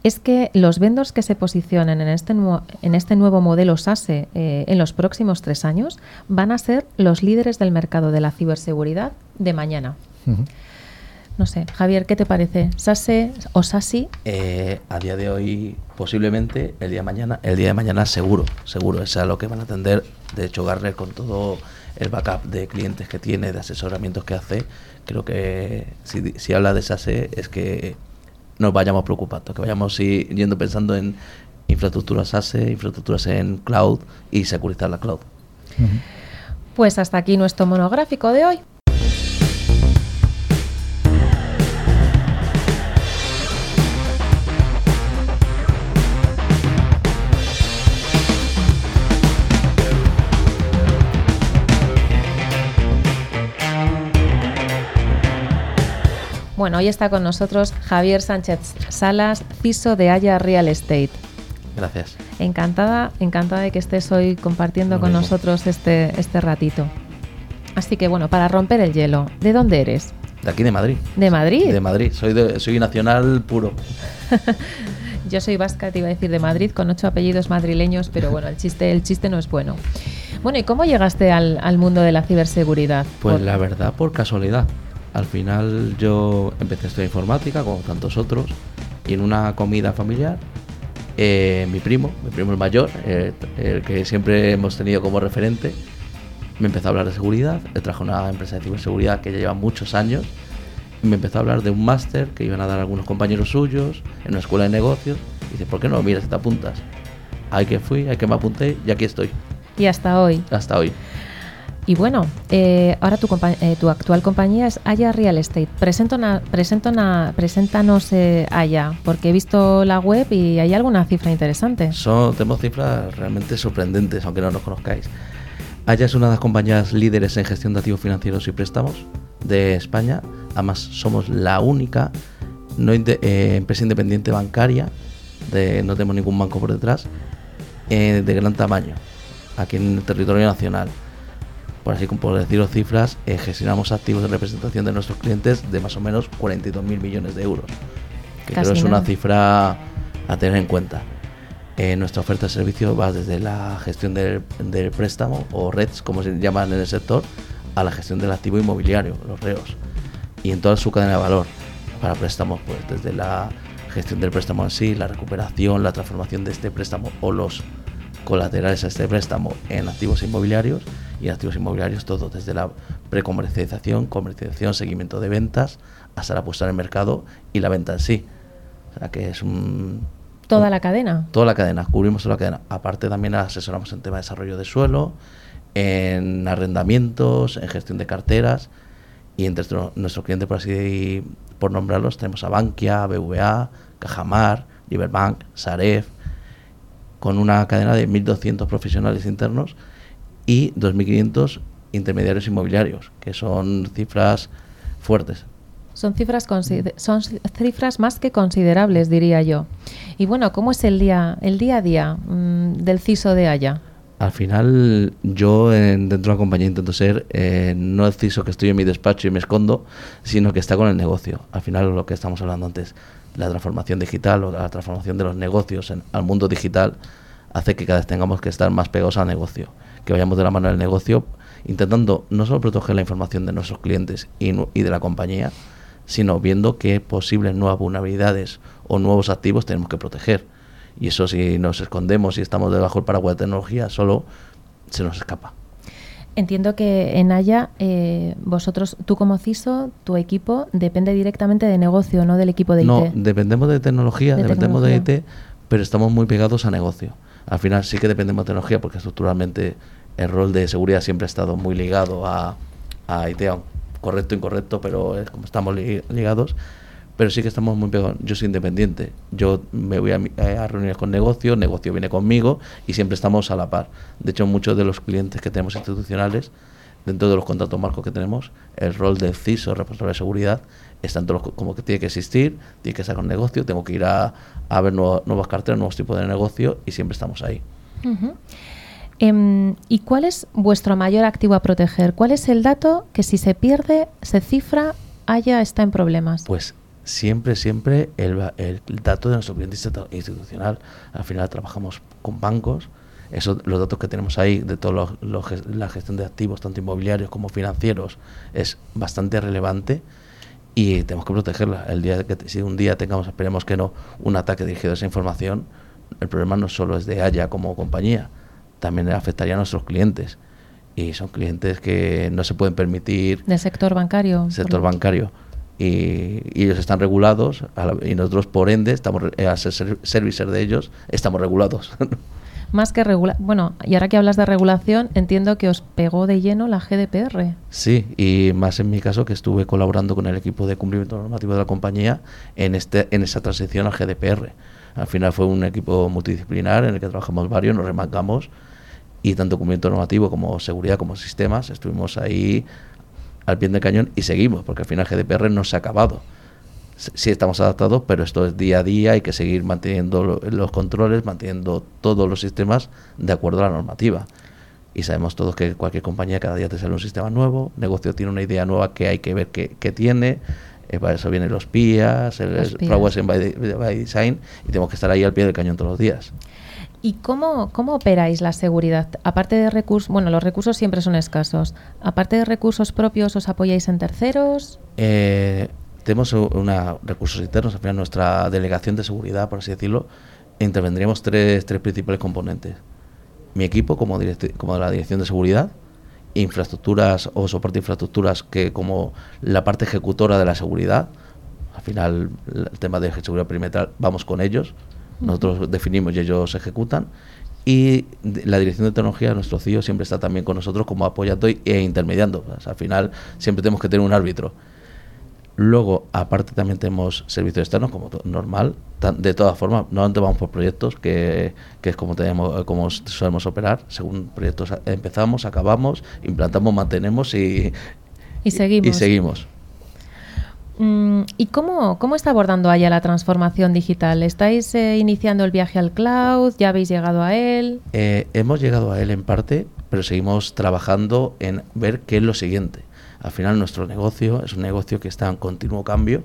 es que los vendors que se posicionen en este, en este nuevo modelo SASE eh, en los próximos tres años van a ser los líderes del mercado de la ciberseguridad de mañana. No sé, Javier, ¿qué te parece? ¿SASE o SASI? Eh, a día de hoy, posiblemente, el día de mañana, el día de mañana seguro, seguro, es a lo que van a atender. De hecho, Garner con todo el backup de clientes que tiene, de asesoramientos que hace, creo que si, si habla de SASE es que nos vayamos preocupando, que vayamos yendo pensando en infraestructuras SASE, infraestructuras en cloud y securizar la cloud. Pues hasta aquí nuestro monográfico de hoy. Bueno, hoy está con nosotros Javier Sánchez Salas, CISO de Haya Real Estate. Gracias. Encantada, encantada de que estés hoy compartiendo con nosotros este, este ratito. Así que bueno, para romper el hielo, ¿de dónde eres? De aquí de Madrid. ¿De Madrid? De Madrid, soy, de, soy nacional puro. *laughs* Yo soy vasca, te iba a decir de Madrid, con ocho apellidos madrileños, pero bueno, el chiste, el chiste no es bueno. Bueno, ¿y cómo llegaste al, al mundo de la ciberseguridad? Pues la verdad, por casualidad. Al final yo empecé a estudiar informática, como tantos otros, y en una comida familiar, eh, mi primo, mi primo el mayor, eh, el que siempre hemos tenido como referente, me empezó a hablar de seguridad. Él trajo una empresa de ciberseguridad que ya lleva muchos años. Y me empezó a hablar de un máster que iban a dar algunos compañeros suyos en una escuela de negocios. Y dice, ¿por qué no? Mira, si te apuntas. Ahí que fui, ahí que me apunté y aquí estoy. Y hasta hoy. Hasta hoy. Y bueno, eh, ahora tu, eh, tu, actual compañía es Aya Real Estate. Presento una, preséntanos eh, Aya, porque he visto la web y hay alguna cifra interesante. Son, tenemos cifras realmente sorprendentes, aunque no nos conozcáis. Aya es una de las compañías líderes en gestión de activos financieros y préstamos de España. Además, somos la única no empresa independiente bancaria, de, no tenemos ningún banco por detrás, de gran tamaño, aquí en el territorio nacional por así como por deciros cifras, eh, gestionamos activos de representación de nuestros clientes de más o menos 42.000 millones de euros, que creo es una cifra a tener en cuenta. Eh, nuestra oferta de servicio va desde la gestión del, préstamo o REDS, como se llaman en el sector, a la gestión del activo inmobiliario, los REOs, y en toda su cadena de valor para préstamos, pues desde la gestión del préstamo en sí, la recuperación, la transformación de este préstamo o los colaterales a este préstamo en activos inmobiliarios y activos inmobiliarios, todo desde la precomercialización, comercialización, seguimiento de ventas, hasta la puesta en el mercado y la venta en sí. O sea que es un... Toda la cadena. Toda la cadena, cubrimos toda la cadena. Aparte también asesoramos en tema de desarrollo de suelo, en arrendamientos, en gestión de carteras y entre nuestros clientes, por así por nombrarlos, tenemos a Bankia, BVA, Cajamar, Liberbank, Saref, con una cadena de 1.200 profesionales internos y 2.500 intermediarios inmobiliarios, que son cifras fuertes. Son cifras, son cifras más que considerables, diría yo. Y bueno, ¿cómo es el día, el día a día mm, del CISO de Haya? Al final, yo dentro de la compañía intento ser eh, no el CISO que estoy en mi despacho y me escondo, sino que está con el negocio. Al final, lo que estamos hablando antes, la transformación digital o la transformación de los negocios al mundo digital hace que cada vez tengamos que estar más pegados al negocio que vayamos de la mano del negocio, intentando no solo proteger la información de nuestros clientes y, de la compañía, sino viendo qué posibles nuevas vulnerabilidades o nuevos activos tenemos que proteger. Y eso si nos escondemos y estamos debajo del paraguas de tecnología, solo se nos escapa. Entiendo que en Haya, eh, vosotros, tú como CISO, tu equipo depende directamente de negocio, no del equipo de IT. No, dependemos de tecnología, dependemos de IT, pero estamos muy pegados a negocio. Al final sí que dependemos de tecnología porque estructuralmente el rol de seguridad siempre ha estado muy ligado a, a IT, correcto incorrecto, pero es como estamos ligados. Pero sí que estamos muy pegados. Yo soy independiente. Yo me voy a, a, reuniones con negocio, negocio viene conmigo y siempre estamos a la par. De hecho, muchos de los clientes que tenemos institucionales, dentro de los contratos marcos que tenemos, el rol del CISO, responsable de seguridad, es tanto como que tiene que existir, tiene que sacar un negocio, tengo que ir a, ver nuevas carteras, nuevos tipos de negocio y siempre estamos ahí. Em, ¿Y cuál es vuestro mayor activo a proteger? ¿Cuál es el dato que si se pierde, se cifra, haya está en problemas? Pues siempre, siempre el, dato de nuestro cliente institucional. Al final trabajamos con bancos. Eso, los datos que tenemos ahí de toda la gestión de activos, tanto inmobiliarios como financieros, es bastante relevante y tenemos que protegerla. El día que si un día tengamos, esperemos que no, un ataque dirigido a esa información, el problema no solo es de Haya como compañía, también afectaría a nuestros clientes. y son clientes que no se pueden permitir ¿Del sector bancario? sector bancario y, y ellos están regulados a la- y nosotros por ende estamos eh, a ser ser- servicer de ellos estamos regulados *laughs* Más que regula Bueno, y ahora que hablas de regulación, entiendo que os pegó de lleno la GDPR. sí y más en mi caso que estuve colaborando con el equipo de cumplimiento normativo de la compañía en este en esa transición al GDPR al final fue un equipo multidisciplinar en el que trabajamos varios nos remangamos y tanto cumplimiento normativo como seguridad como sistemas estuvimos ahí al pie del cañón y seguimos porque al final GDPR no se ha acabado sí estamos adaptados, pero esto es día a día, hay que seguir manteniendo lo- los controles, manteniendo todos los sistemas de acuerdo a la normativa. Y sabemos todos que cualquier compañía cada día te sale un sistema nuevo, negocio tiene una idea nueva que hay que ver qué, qué tiene, eh, para eso vienen los PIAs, el, el by, by Design, y tenemos que estar ahí al pie del cañón todos los días. ¿Y cómo, cómo operáis la seguridad? Aparte de recursos, bueno, los recursos siempre son escasos. Aparte de recursos propios, ¿os apoyáis en terceros? Eh, tenemos una recursos internos, al final nuestra delegación de seguridad, por así decirlo, intervendríamos tres, tres principales componentes. Mi equipo como, como la dirección de seguridad, infraestructuras o soporte de infraestructuras que como la parte ejecutora de la seguridad, al final el tema de seguridad perimetral vamos con ellos, nosotros definimos y ellos ejecutan. Y de- la dirección de tecnología, nuestro CIO, siempre está también con nosotros como apoyando e intermediando. O sea, al final siempre tenemos que tener un árbitro. Luego, aparte también tenemos servicios externos, como normal. Tan- De todas formas, normalmente vamos por proyectos, que, que es como, tenemos, como solemos operar. Según proyectos empezamos, acabamos, implantamos, mantenemos y, Y seguimos. y seguimos. Mm, ¿Y cómo, cómo está abordando Haya la transformación digital? ¿Estáis eh, iniciando el viaje al cloud? ¿Ya habéis llegado a él? Eh, hemos llegado a él en parte, pero seguimos trabajando en ver qué es lo siguiente. Al final nuestro negocio es un negocio que está en continuo cambio.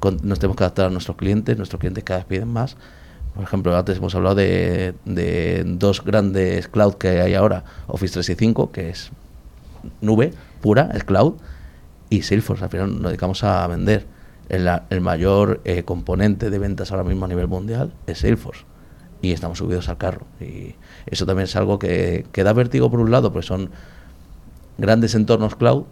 Con- nos tenemos que adaptar a nuestros clientes, nuestros clientes cada vez piden más. Por ejemplo, antes hemos hablado de, de dos grandes cloud que hay ahora, Office 365, que es nube pura, es cloud, y Salesforce. Al final nos dedicamos a vender. El, el mayor eh, componente de ventas ahora mismo a nivel mundial es Salesforce. Y estamos subidos al carro. Y eso también es algo que, que da vértigo por un lado, porque son grandes entornos cloud,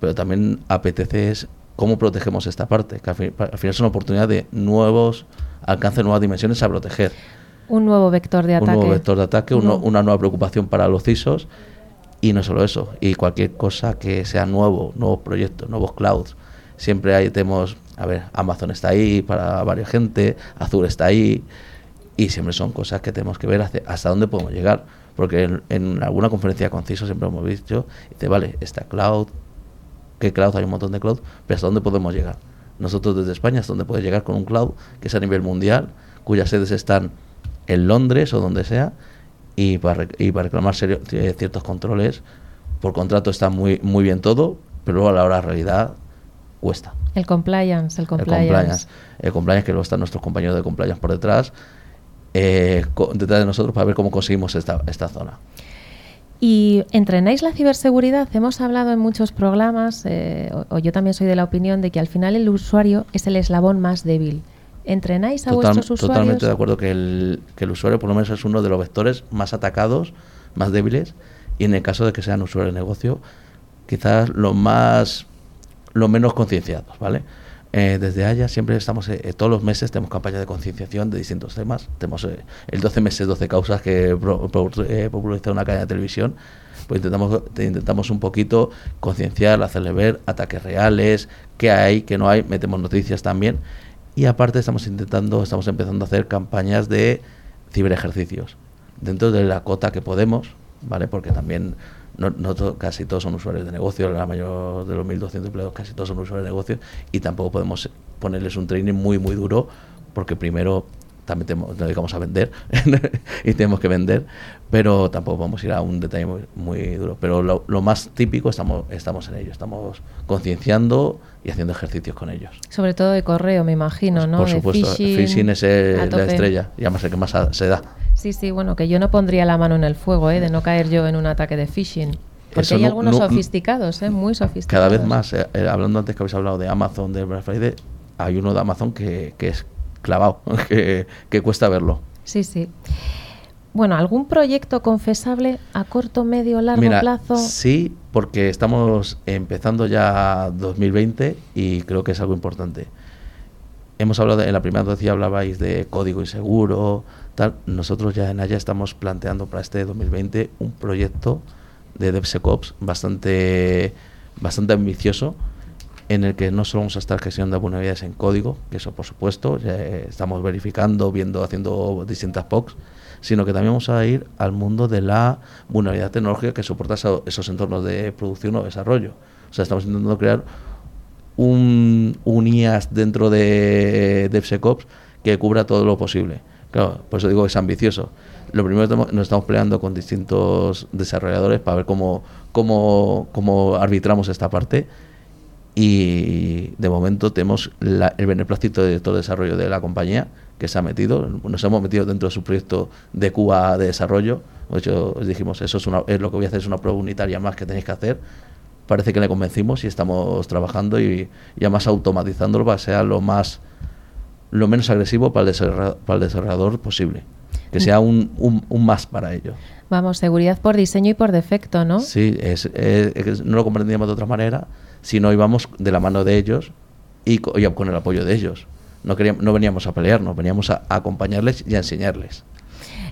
pero también apetece es cómo protegemos esta parte, que al, fin- al final es una oportunidad de nuevos alcances, nuevas dimensiones a proteger. Un nuevo vector de Un ataque. nuevo vector de ataque, No. una nueva preocupación para los CISOs y no solo eso, y cualquier cosa que sea nuevo, nuevos proyectos, nuevos clouds. Siempre hay, tenemos, a ver, Amazon está ahí para varias gente, Azure está ahí, y siempre son cosas que tenemos que ver hacia- hasta dónde podemos llegar. Porque en, en alguna conferencia con CISO siempre hemos visto, dice, vale, está cloud, ¿qué cloud? Hay un montón de cloud, pero ¿hasta dónde podemos llegar? Nosotros desde España, ¿hasta dónde puede llegar con un cloud que es a nivel mundial, cuyas sedes están en Londres o donde sea, y para, y para reclamar serio- eh, ciertos controles, por contrato está muy, muy bien todo, pero luego a la hora de realidad cuesta. El compliance, el El compliance. el compliance, que luego están nuestros compañeros de compliance por detrás, eh, detrás de nosotros para ver cómo conseguimos esta, esta zona. ¿Y entrenáis la ciberseguridad? Hemos hablado en muchos programas, eh, o, o yo también soy de la opinión de que al final el usuario es el eslabón más débil. ¿Entrenáis a Total- vuestros usuarios? totalmente de acuerdo que el, que el usuario por lo menos es uno de los vectores más atacados, más débiles, y en el caso de que sean usuarios de negocio, quizás lo más lo menos concienciados, ¿vale? Eh, desde Haya siempre estamos, eh, eh, todos los meses tenemos campañas de concienciación de distintos temas. Tenemos eh, el 12 meses, 12 causas que pro- pro- eh, populariza una cadena de televisión. Pues intentamos, te- intentamos un poquito concienciar, hacerle ver ataques reales, qué hay, qué no hay, metemos noticias también. Y aparte estamos intentando, estamos empezando a hacer campañas de ciberejercicios dentro de la cota que podemos, ¿vale? Porque también no, to- casi todos son usuarios de negocio, la mayor de los 1.200 empleados casi todos son usuarios de negocio y tampoco podemos ponerles un training muy, muy duro porque primero también tenemos- nos dedicamos a vender *laughs* y tenemos que vender, pero tampoco vamos a ir a un detalle muy, muy duro. Pero lo, lo más típico estamos, estamos en ello, estamos concienciando y haciendo ejercicios con ellos. Sobre todo de correo, me imagino, ¿no? Por De supuesto, phishing, phishing es el- a la estrella y además el que más a- se da. Sí, sí, bueno, que yo no pondría la mano en el fuego, ¿eh? De no caer yo en un ataque de phishing. Porque Eso hay no- algunos no- sofisticados, ¿eh? Muy sofisticados. Cada vez más, eh, eh, hablando antes que habéis hablado de Amazon, de Black Friday, hay uno de Amazon que, que es clavado, *laughs* que, que cuesta verlo. Sí, sí. Bueno, algún proyecto confesable a corto, medio, largo Mira, plazo. Sí, porque estamos empezando ya 2020 y creo que es algo importante. Hemos hablado, de- en la primera noticia hablabais de código inseguro, tal. Nosotros ya en Haya estamos planteando para este 2020 un proyecto de DevSecOps bastante, bastante ambicioso en el que no solo vamos a estar gestionando vulnerabilidades en código, que eso por supuesto, ya, eh, estamos verificando, viendo, haciendo distintas POCs, sino que también vamos a ir al mundo de la vulnerabilidad tecnológica que soporta eso- esos entornos de producción o desarrollo. O sea, estamos intentando crear un, un IAS dentro de DevSecOps que cubra todo lo posible. Claro, por eso digo que es ambicioso. Lo primero que nos estamos peleando con distintos desarrolladores para ver cómo, cómo, cómo arbitramos esta parte y de momento tenemos la- el beneplácito de todo el desarrollo de la compañía que se ha metido, nos hemos metido dentro de su proyecto de Cuba de desarrollo, de hecho os dijimos, eso es, una, es lo que voy a hacer, es una prueba unitaria más que tenéis que hacer, parece que le convencimos y estamos trabajando y, y además automatizándolo para que sea lo más lo menos agresivo para el desarrollador, para el desarrollador posible, que sea un, un, un más para ello. Vamos, seguridad por diseño y por defecto, ¿no? Sí, es, es- es- no lo comprendíamos de otra manera, sino íbamos de la mano de ellos y, co- y con el apoyo de ellos. No, queríamos, no veníamos a pelearnos, veníamos a, a acompañarles y a enseñarles.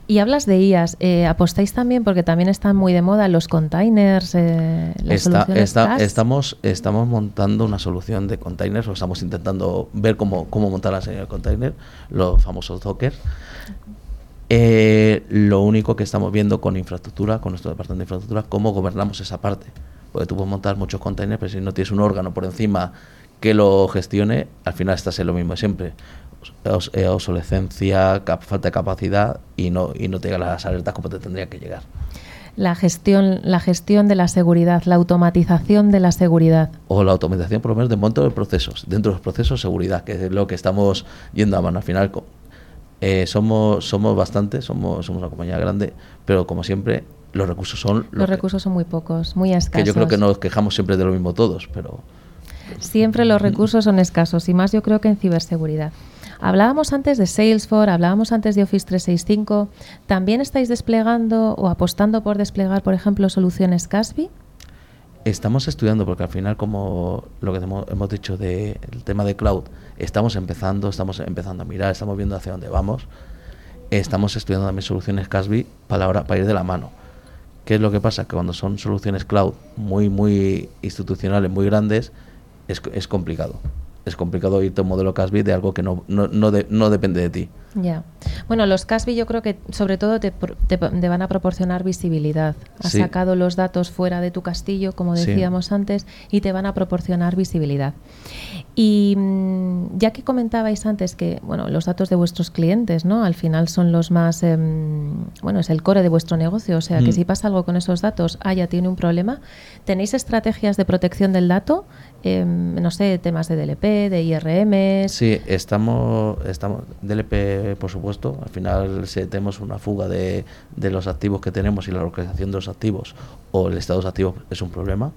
Y hablas de IAS, eh, apostáis también porque también están muy de moda los containers, eh, las Está- está- estamos, estamos montando una solución de containers, o estamos intentando ver cómo, cómo montar la señal de container, los famosos Docker. Eh, lo único que estamos viendo con infraestructura, con nuestro departamento de infraestructura, cómo gobernamos esa parte. Porque tú puedes montar muchos containers, pero si no tienes un órgano por encima que lo gestione, al final estás en lo mismo siempre. Os- eh, obsolescencia, cap- falta de capacidad y no, y no te llegan las alertas como te tendría que llegar. La gestión, la gestión de la seguridad, la automatización de la seguridad. o la automatización por lo menos de monto de procesos, dentro de los procesos seguridad, que es lo que estamos yendo a mano. Al final eh, somos somos bastantes, somos, somos una compañía grande, pero como siempre los recursos son Los recursos son muy pocos, muy escasos. que yo creo que nos quejamos siempre de lo mismo todos, pero Siempre los recursos son escasos y más yo creo que en ciberseguridad. Hablábamos antes de Salesforce, hablábamos antes de Office 365. ¿También estáis desplegando o apostando por desplegar, por ejemplo, soluciones Caspi? estamos estudiando porque al final como lo que hemos, hemos dicho del tema de cloud, estamos empezando, estamos empezando a mirar, estamos viendo hacia dónde vamos. Estamos estudiando también soluciones Casby para, para ir de la mano. ¿Qué es lo que pasa? Que cuando son soluciones cloud muy, muy institucionales, muy grandes, es, es complicado. Es complicado irte a un modelo Casby de algo que no, no, no, no depende de ti. Ya. Bueno, los Caspi yo creo que sobre todo te, te te van a proporcionar visibilidad. Has Sí. sacado los datos fuera de tu castillo, como Sí. decíamos antes, y te van a proporcionar visibilidad. Y mm, ya que comentabais antes que bueno, los datos de vuestros clientes, ¿no? Al final son los más em, bueno, es el core de vuestro negocio, o sea, que Mm. si pasa algo con esos datos, ah, ya tiene un problema. ¿Tenéis estrategias de protección del dato? Em, no sé, temas de DLP, de IRM. Sí, estamos, estamos DLP, por supuesto. Al final, si tenemos una fuga de, de los activos que tenemos y la localización de los activos o el estado de los activos es un problema,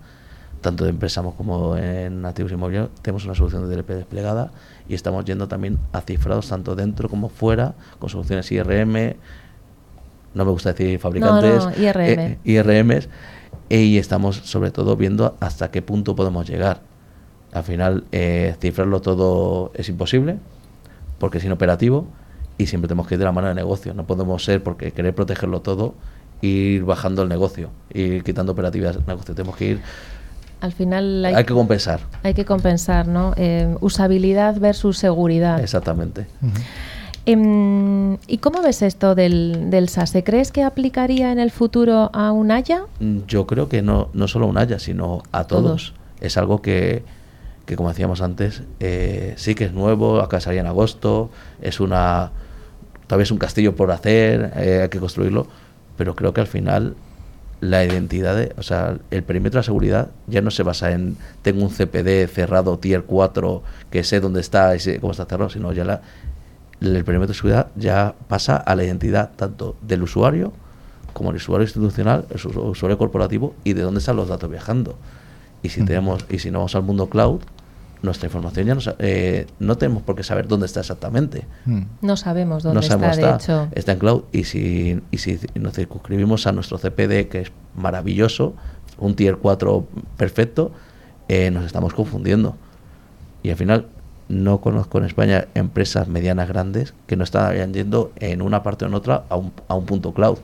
tanto de empresas como en activos inmobiliarios, tenemos una solución de DLP desplegada y estamos yendo también a cifrados tanto dentro como fuera, con soluciones IRM, no me gusta decir fabricantes, no, IRM. eh, IRMs, y estamos sobre todo viendo hasta qué punto podemos llegar. Al final, eh, cifrarlo todo es imposible, porque es inoperativo, y siempre tenemos que ir de la mano de negocio. No podemos ser, porque querer protegerlo todo, ir bajando el negocio, ir quitando operatividad del negocio. Tenemos que ir, Al final hay, hay, que compensar. hay que compensar, ¿no? Eh, usabilidad versus seguridad. Exactamente. Em, ¿Y cómo ves esto del, del SASE? ¿Crees que aplicaría en el futuro a un Haya? Mm, Yo creo que no, no solo a un Haya, sino a todos. Todos. Es algo que, que, como decíamos antes, eh, sí que es nuevo, acá salía en agosto, es una todavía es un castillo por hacer, eh, hay que construirlo, pero creo que al final la identidad, de- o sea, el perímetro de seguridad ya no se basa en tengo un CPD cerrado tier 4 que sé dónde está y sé cómo está cerrado, sino ya la, el perímetro de seguridad ya pasa a la identidad tanto del usuario como el usuario institucional, el usu- usuario corporativo y de dónde están los datos viajando. Y si tenemos y si no vamos al mundo cloud, nuestra información ya no, eh, no tenemos por qué saber dónde está exactamente. Mm. No sabemos dónde no sabemos, está, de está, hecho. está en cloud y si, y si nos circunscribimos a nuestro CPD, que es maravilloso, un tier 4 perfecto, eh, nos estamos confundiendo. Y al final no conozco en España empresas medianas grandes que no están yendo en una parte o en otra a un, a un punto cloud.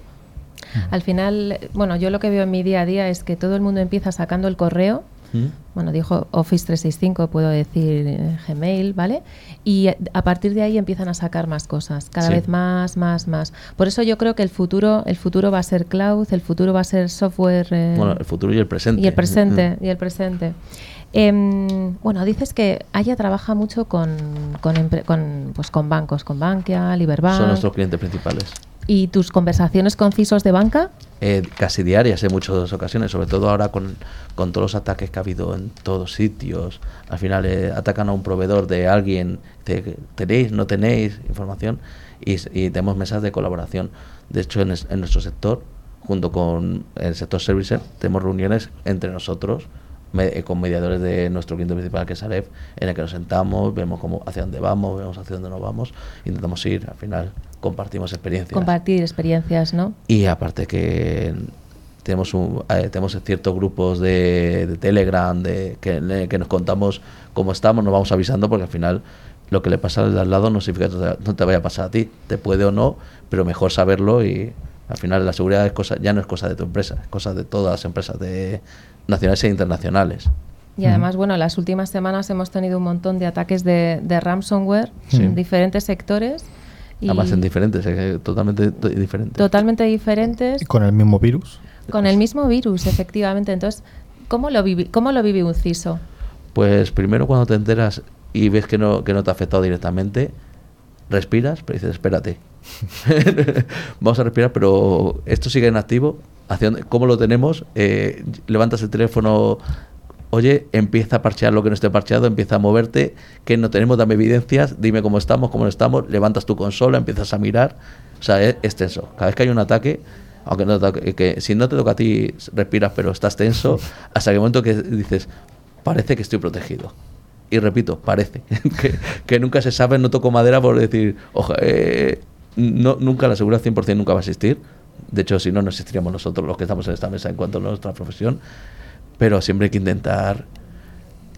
Al final, bueno, yo lo que veo en mi día a día es que todo el mundo empieza sacando el correo. ¿Mm? Bueno, dijo Office 365, puedo decir eh, Gmail, ¿vale? Y a partir de ahí empiezan a sacar más cosas, cada Sí. vez más, más, más. Por eso yo creo que el futuro, el futuro va a ser cloud, el futuro va a ser software. eh, Bueno, el futuro y el presente. y el presente, Mm. y el presente. Em, bueno, dices que Aya trabaja mucho con, con, empre- con, pues, con bancos, con Bankia, Liberbank. Son nuestros clientes principales. ¿Y tus conversaciones con CISOs de banca? eh, casi diarias en muchas ocasiones, sobre todo ahora con, con todos los ataques que ha habido en todos sitios. Al final eh, atacan a un proveedor de alguien, te- tenéis, no tenéis información y, tenemos mesas de colaboración. De hecho, en, es- en nuestro sector, junto con el sector servicer, tenemos reuniones entre nosotros eh, con mediadores de nuestro cliente principal que es Alef, en el que nos sentamos, vemos cómo, hacia dónde vamos, vemos hacia dónde no vamos, intentamos ir, al final compartimos experiencias. Compartir experiencias, ¿no? Y aparte que tenemos un, eh, tenemos ciertos grupos de, de Telegram de, que, nos contamos cómo estamos, nos vamos avisando porque al final lo que le pasa al de al lado no significa que no te, no te vaya a pasar a ti, te puede o no, pero mejor saberlo y al final la seguridad es cosa, ya no es cosa de tu empresa, es cosa de todas las empresas de nacionales e internacionales. Y además, bueno, las últimas semanas hemos tenido un montón de ataques de, de ransomware Sí. en diferentes sectores. Y Además en diferentes, eh, totalmente to- diferentes. totalmente diferentes, Y con el mismo virus. con el mismo virus, efectivamente. Entonces, ¿cómo lo, vivi- cómo lo vive un CISO? Pues primero cuando te enteras y ves que no, que no te ha afectado directamente, respiras, pero dices, espérate. *laughs* Vamos a respirar, pero esto sigue en activo. ¿Hacia dónde- ¿Cómo lo tenemos? Eh, levantas el teléfono, oye, empieza a parchear lo que no esté parcheado, empieza a moverte, que no tenemos, dame evidencias, dime cómo estamos, cómo no estamos, levantas tu consola, empiezas a mirar. O sea, es, es tenso. Cada vez que hay un ataque, aunque no te que si no te toca a ti, respiras, pero estás tenso, *laughs* hasta el momento que dices, parece que estoy protegido. Y repito, parece. *laughs* que, que nunca se sabe, no toco madera por decir, oja, eh, no, nunca la seguridad 100% nunca va a existir. De hecho, si no, no existiríamos nosotros los que estamos en esta mesa en cuanto a nuestra profesión. Pero siempre hay que intentar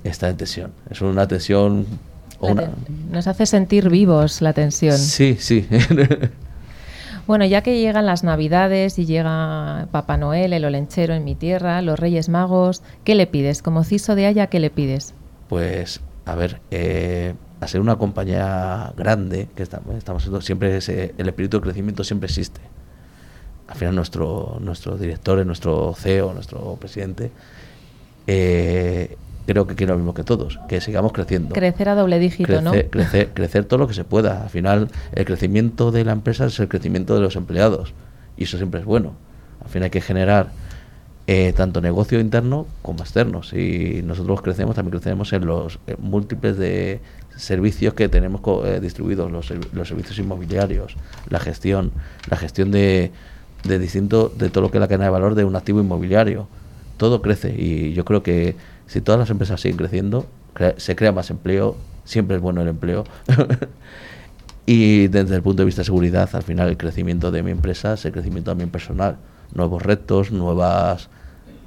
estar en tensión. Es una tensión... o una- Nos hace sentir vivos la tensión. Sí, sí. *laughs* Bueno, ya que llegan las Navidades y llega Papá Noel, el Olenchero en mi tierra, los Reyes Magos, ¿qué le pides? Como CISO de Haya, ¿qué le pides? Pues, a ver, eh, a ser una compañía grande, que estamos, estamos siempre ese- el espíritu de crecimiento siempre existe. Al final nuestro, nuestro director, nuestro CEO, nuestro presidente, eh, creo que quiere lo mismo que todos, que sigamos creciendo. Crecer a doble dígito, ¿no? crecer, *laughs* crecer, todo lo que se pueda. Al final, el crecimiento de la empresa es el crecimiento de los empleados. Y eso siempre es bueno. Al final hay que generar eh, tanto negocio interno como externo. Si nosotros crecemos, también crecemos en los eh, múltiples de servicios que tenemos co- eh, distribuidos, los, los servicios inmobiliarios, la gestión, la gestión de, de distinto, de todo lo que es la cadena de valor de un activo inmobiliario. Todo crece y yo creo que si todas las empresas siguen creciendo, se crea más empleo, siempre es bueno el empleo. *laughs* y desde el punto de vista de seguridad, al final el crecimiento de mi empresa es el crecimiento también personal. Nuevos retos, nuevas,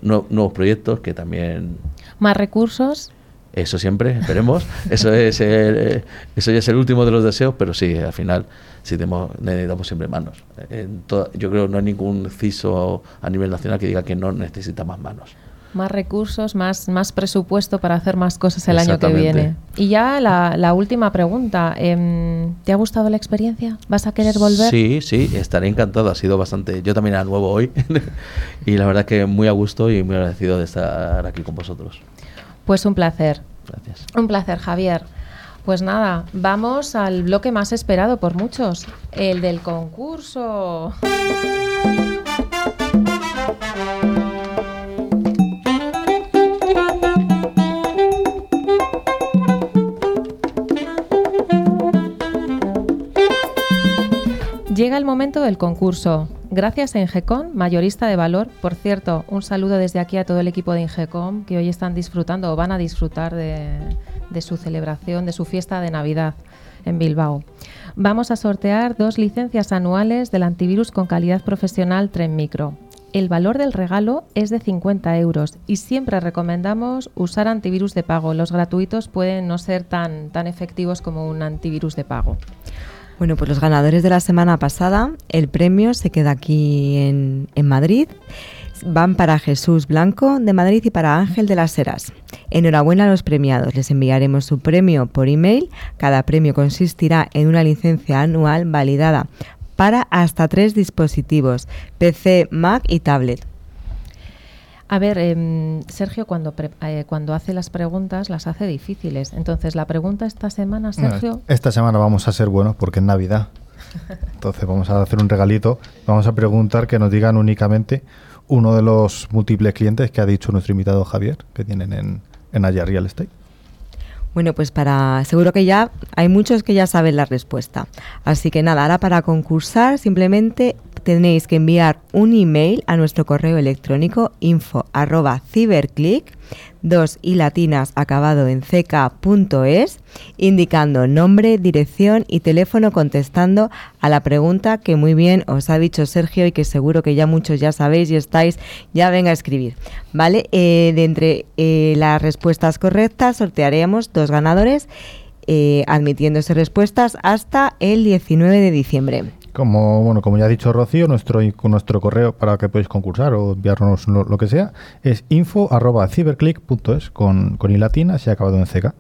nue- nuevos proyectos que también Más recursos, eso siempre, esperemos. *laughs* Eso es el- eh, eso ya es el último de los deseos, pero sí, al final sí tenemos, necesitamos siempre manos. En toda- yo creo que no hay ningún CISO a nivel nacional que diga que no necesita más manos. más recursos, más, más presupuesto para hacer más cosas el año que viene. Y ya la, la última pregunta. em, ¿Te ha gustado la experiencia? ¿Vas a querer volver? Sí, sí, estaré encantado. Ha sido bastante. Yo también era nuevo hoy *laughs* y la verdad que muy a gusto y muy agradecido de estar aquí con vosotros. Pues un placer. Gracias. Un placer, Javier. Pues nada, vamos al bloque más esperado por muchos, el del concurso. Llega el momento del concurso. Gracias a Ingecom, mayorista de valor. Por cierto, un saludo desde aquí a todo el equipo de Ingecom que hoy están disfrutando o van a disfrutar de, de su celebración, de su fiesta de Navidad en Bilbao. Vamos a sortear dos licencias anuales del antivirus con calidad profesional Tren Micro. El valor del regalo es de 50 euros y siempre recomendamos usar antivirus de pago. Los gratuitos pueden no ser tan, tan efectivos como un antivirus de pago. Bueno, pues los ganadores de la semana pasada, el premio se queda aquí en, en Madrid van para Jesús Blanco de Madrid y para Ángel de las Heras. Enhorabuena a los premiados. Les enviaremos su premio por email. Cada premio consistirá en una licencia anual validada para hasta tres dispositivos, PC, Mac y tablet. A ver, em, Sergio, cuando, eh, cuando hace las preguntas, las hace difíciles. Entonces, la pregunta esta semana, Sergio. esta semana vamos a ser buenos porque es Navidad. Entonces, vamos a hacer un regalito. Vamos a preguntar que nos digan únicamente uno de los múltiples clientes que ha dicho nuestro invitado Javier, que tienen en, en Aya Real Estate. Bueno, pues para seguro que ya hay muchos que ya saben la respuesta. Así que nada, ahora para concursar simplemente tenéis que enviar un email a nuestro correo electrónico info arroba ciberclick en ck.es, indicando nombre, dirección y teléfono contestando a la pregunta que muy bien os ha dicho Sergio y que seguro que ya muchos ya sabéis y estáis, ya venga a escribir. ¿Vale? Eh, de entre eh, las respuestas correctas sortearemos dos ganadores eh, admitiéndose respuestas hasta el 19 de diciembre. Como, bueno, como ya ha dicho Rocío, nuestro, nuestro correo para que podáis concursar o enviarnos lo, que sea es info.ciberclick.es con, con i latina ha acabado en CK.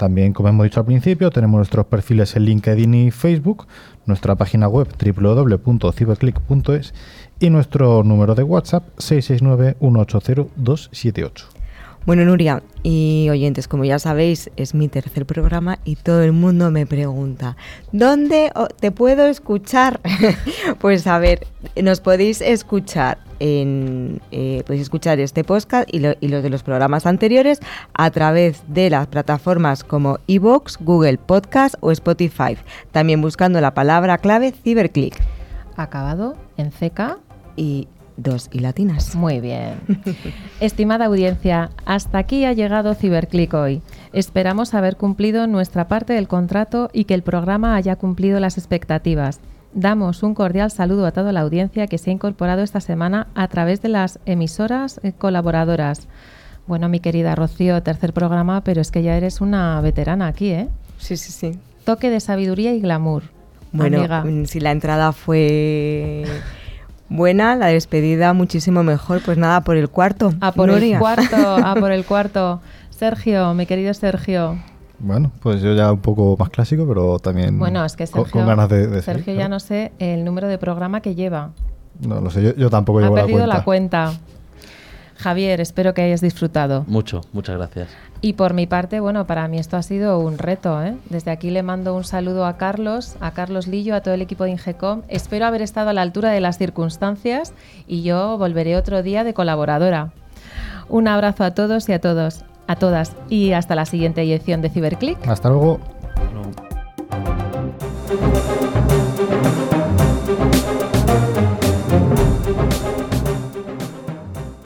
También, como hemos dicho al principio, tenemos nuestros perfiles en LinkedIn y Facebook, nuestra página web www.ciberclick.es y nuestro número de WhatsApp 669 180 278. Bueno, Nuria y oyentes, como ya sabéis, es mi tercer programa y todo el mundo me pregunta, ¿dónde te puedo escuchar? *laughs* pues a ver, nos podéis escuchar en, eh, podéis escuchar este podcast y, y, los de los programas anteriores a través de las plataformas como iVoox, Google Podcast o Spotify, también buscando la palabra clave Ciberclick. Acabado en CK y dos y latinas. Muy bien. *laughs* Estimada audiencia, hasta aquí ha llegado Ciberclick hoy. Esperamos haber cumplido nuestra parte del contrato y que el programa haya cumplido las expectativas. Damos un cordial saludo a toda la audiencia que se ha incorporado esta semana a través de las emisoras eh, colaboradoras. Bueno, mi querida Rocío, tercer programa, pero es que ya eres una veterana aquí, ¿eh? Sí, sí, sí. Toque de sabiduría y glamour. Bueno, mm, si la entrada fue buena, la despedida muchísimo mejor. Pues nada, por el cuarto. A por el cuarto, *laughs* a por el cuarto. Sergio, mi querido Sergio. Bueno, pues yo ya un poco más clásico, pero también bueno, es que Sergio, con, ganas de, Sergio ya no sé el número de programa que lleva. No lo sé, yo, tampoco llevo la cuenta. Ha perdido la cuenta. Javier, espero que hayas disfrutado. Mucho, muchas gracias. Y por mi parte, bueno, para mí esto ha sido un reto. ¿eh? Desde aquí le mando un saludo a Carlos, a Carlos Lillo, a todo el equipo de Ingecom. Espero haber estado a la altura de las circunstancias y yo volveré otro día de colaboradora. Un abrazo a todos y a todos, a todas y hasta la siguiente edición de Ciberclick. Hasta luego.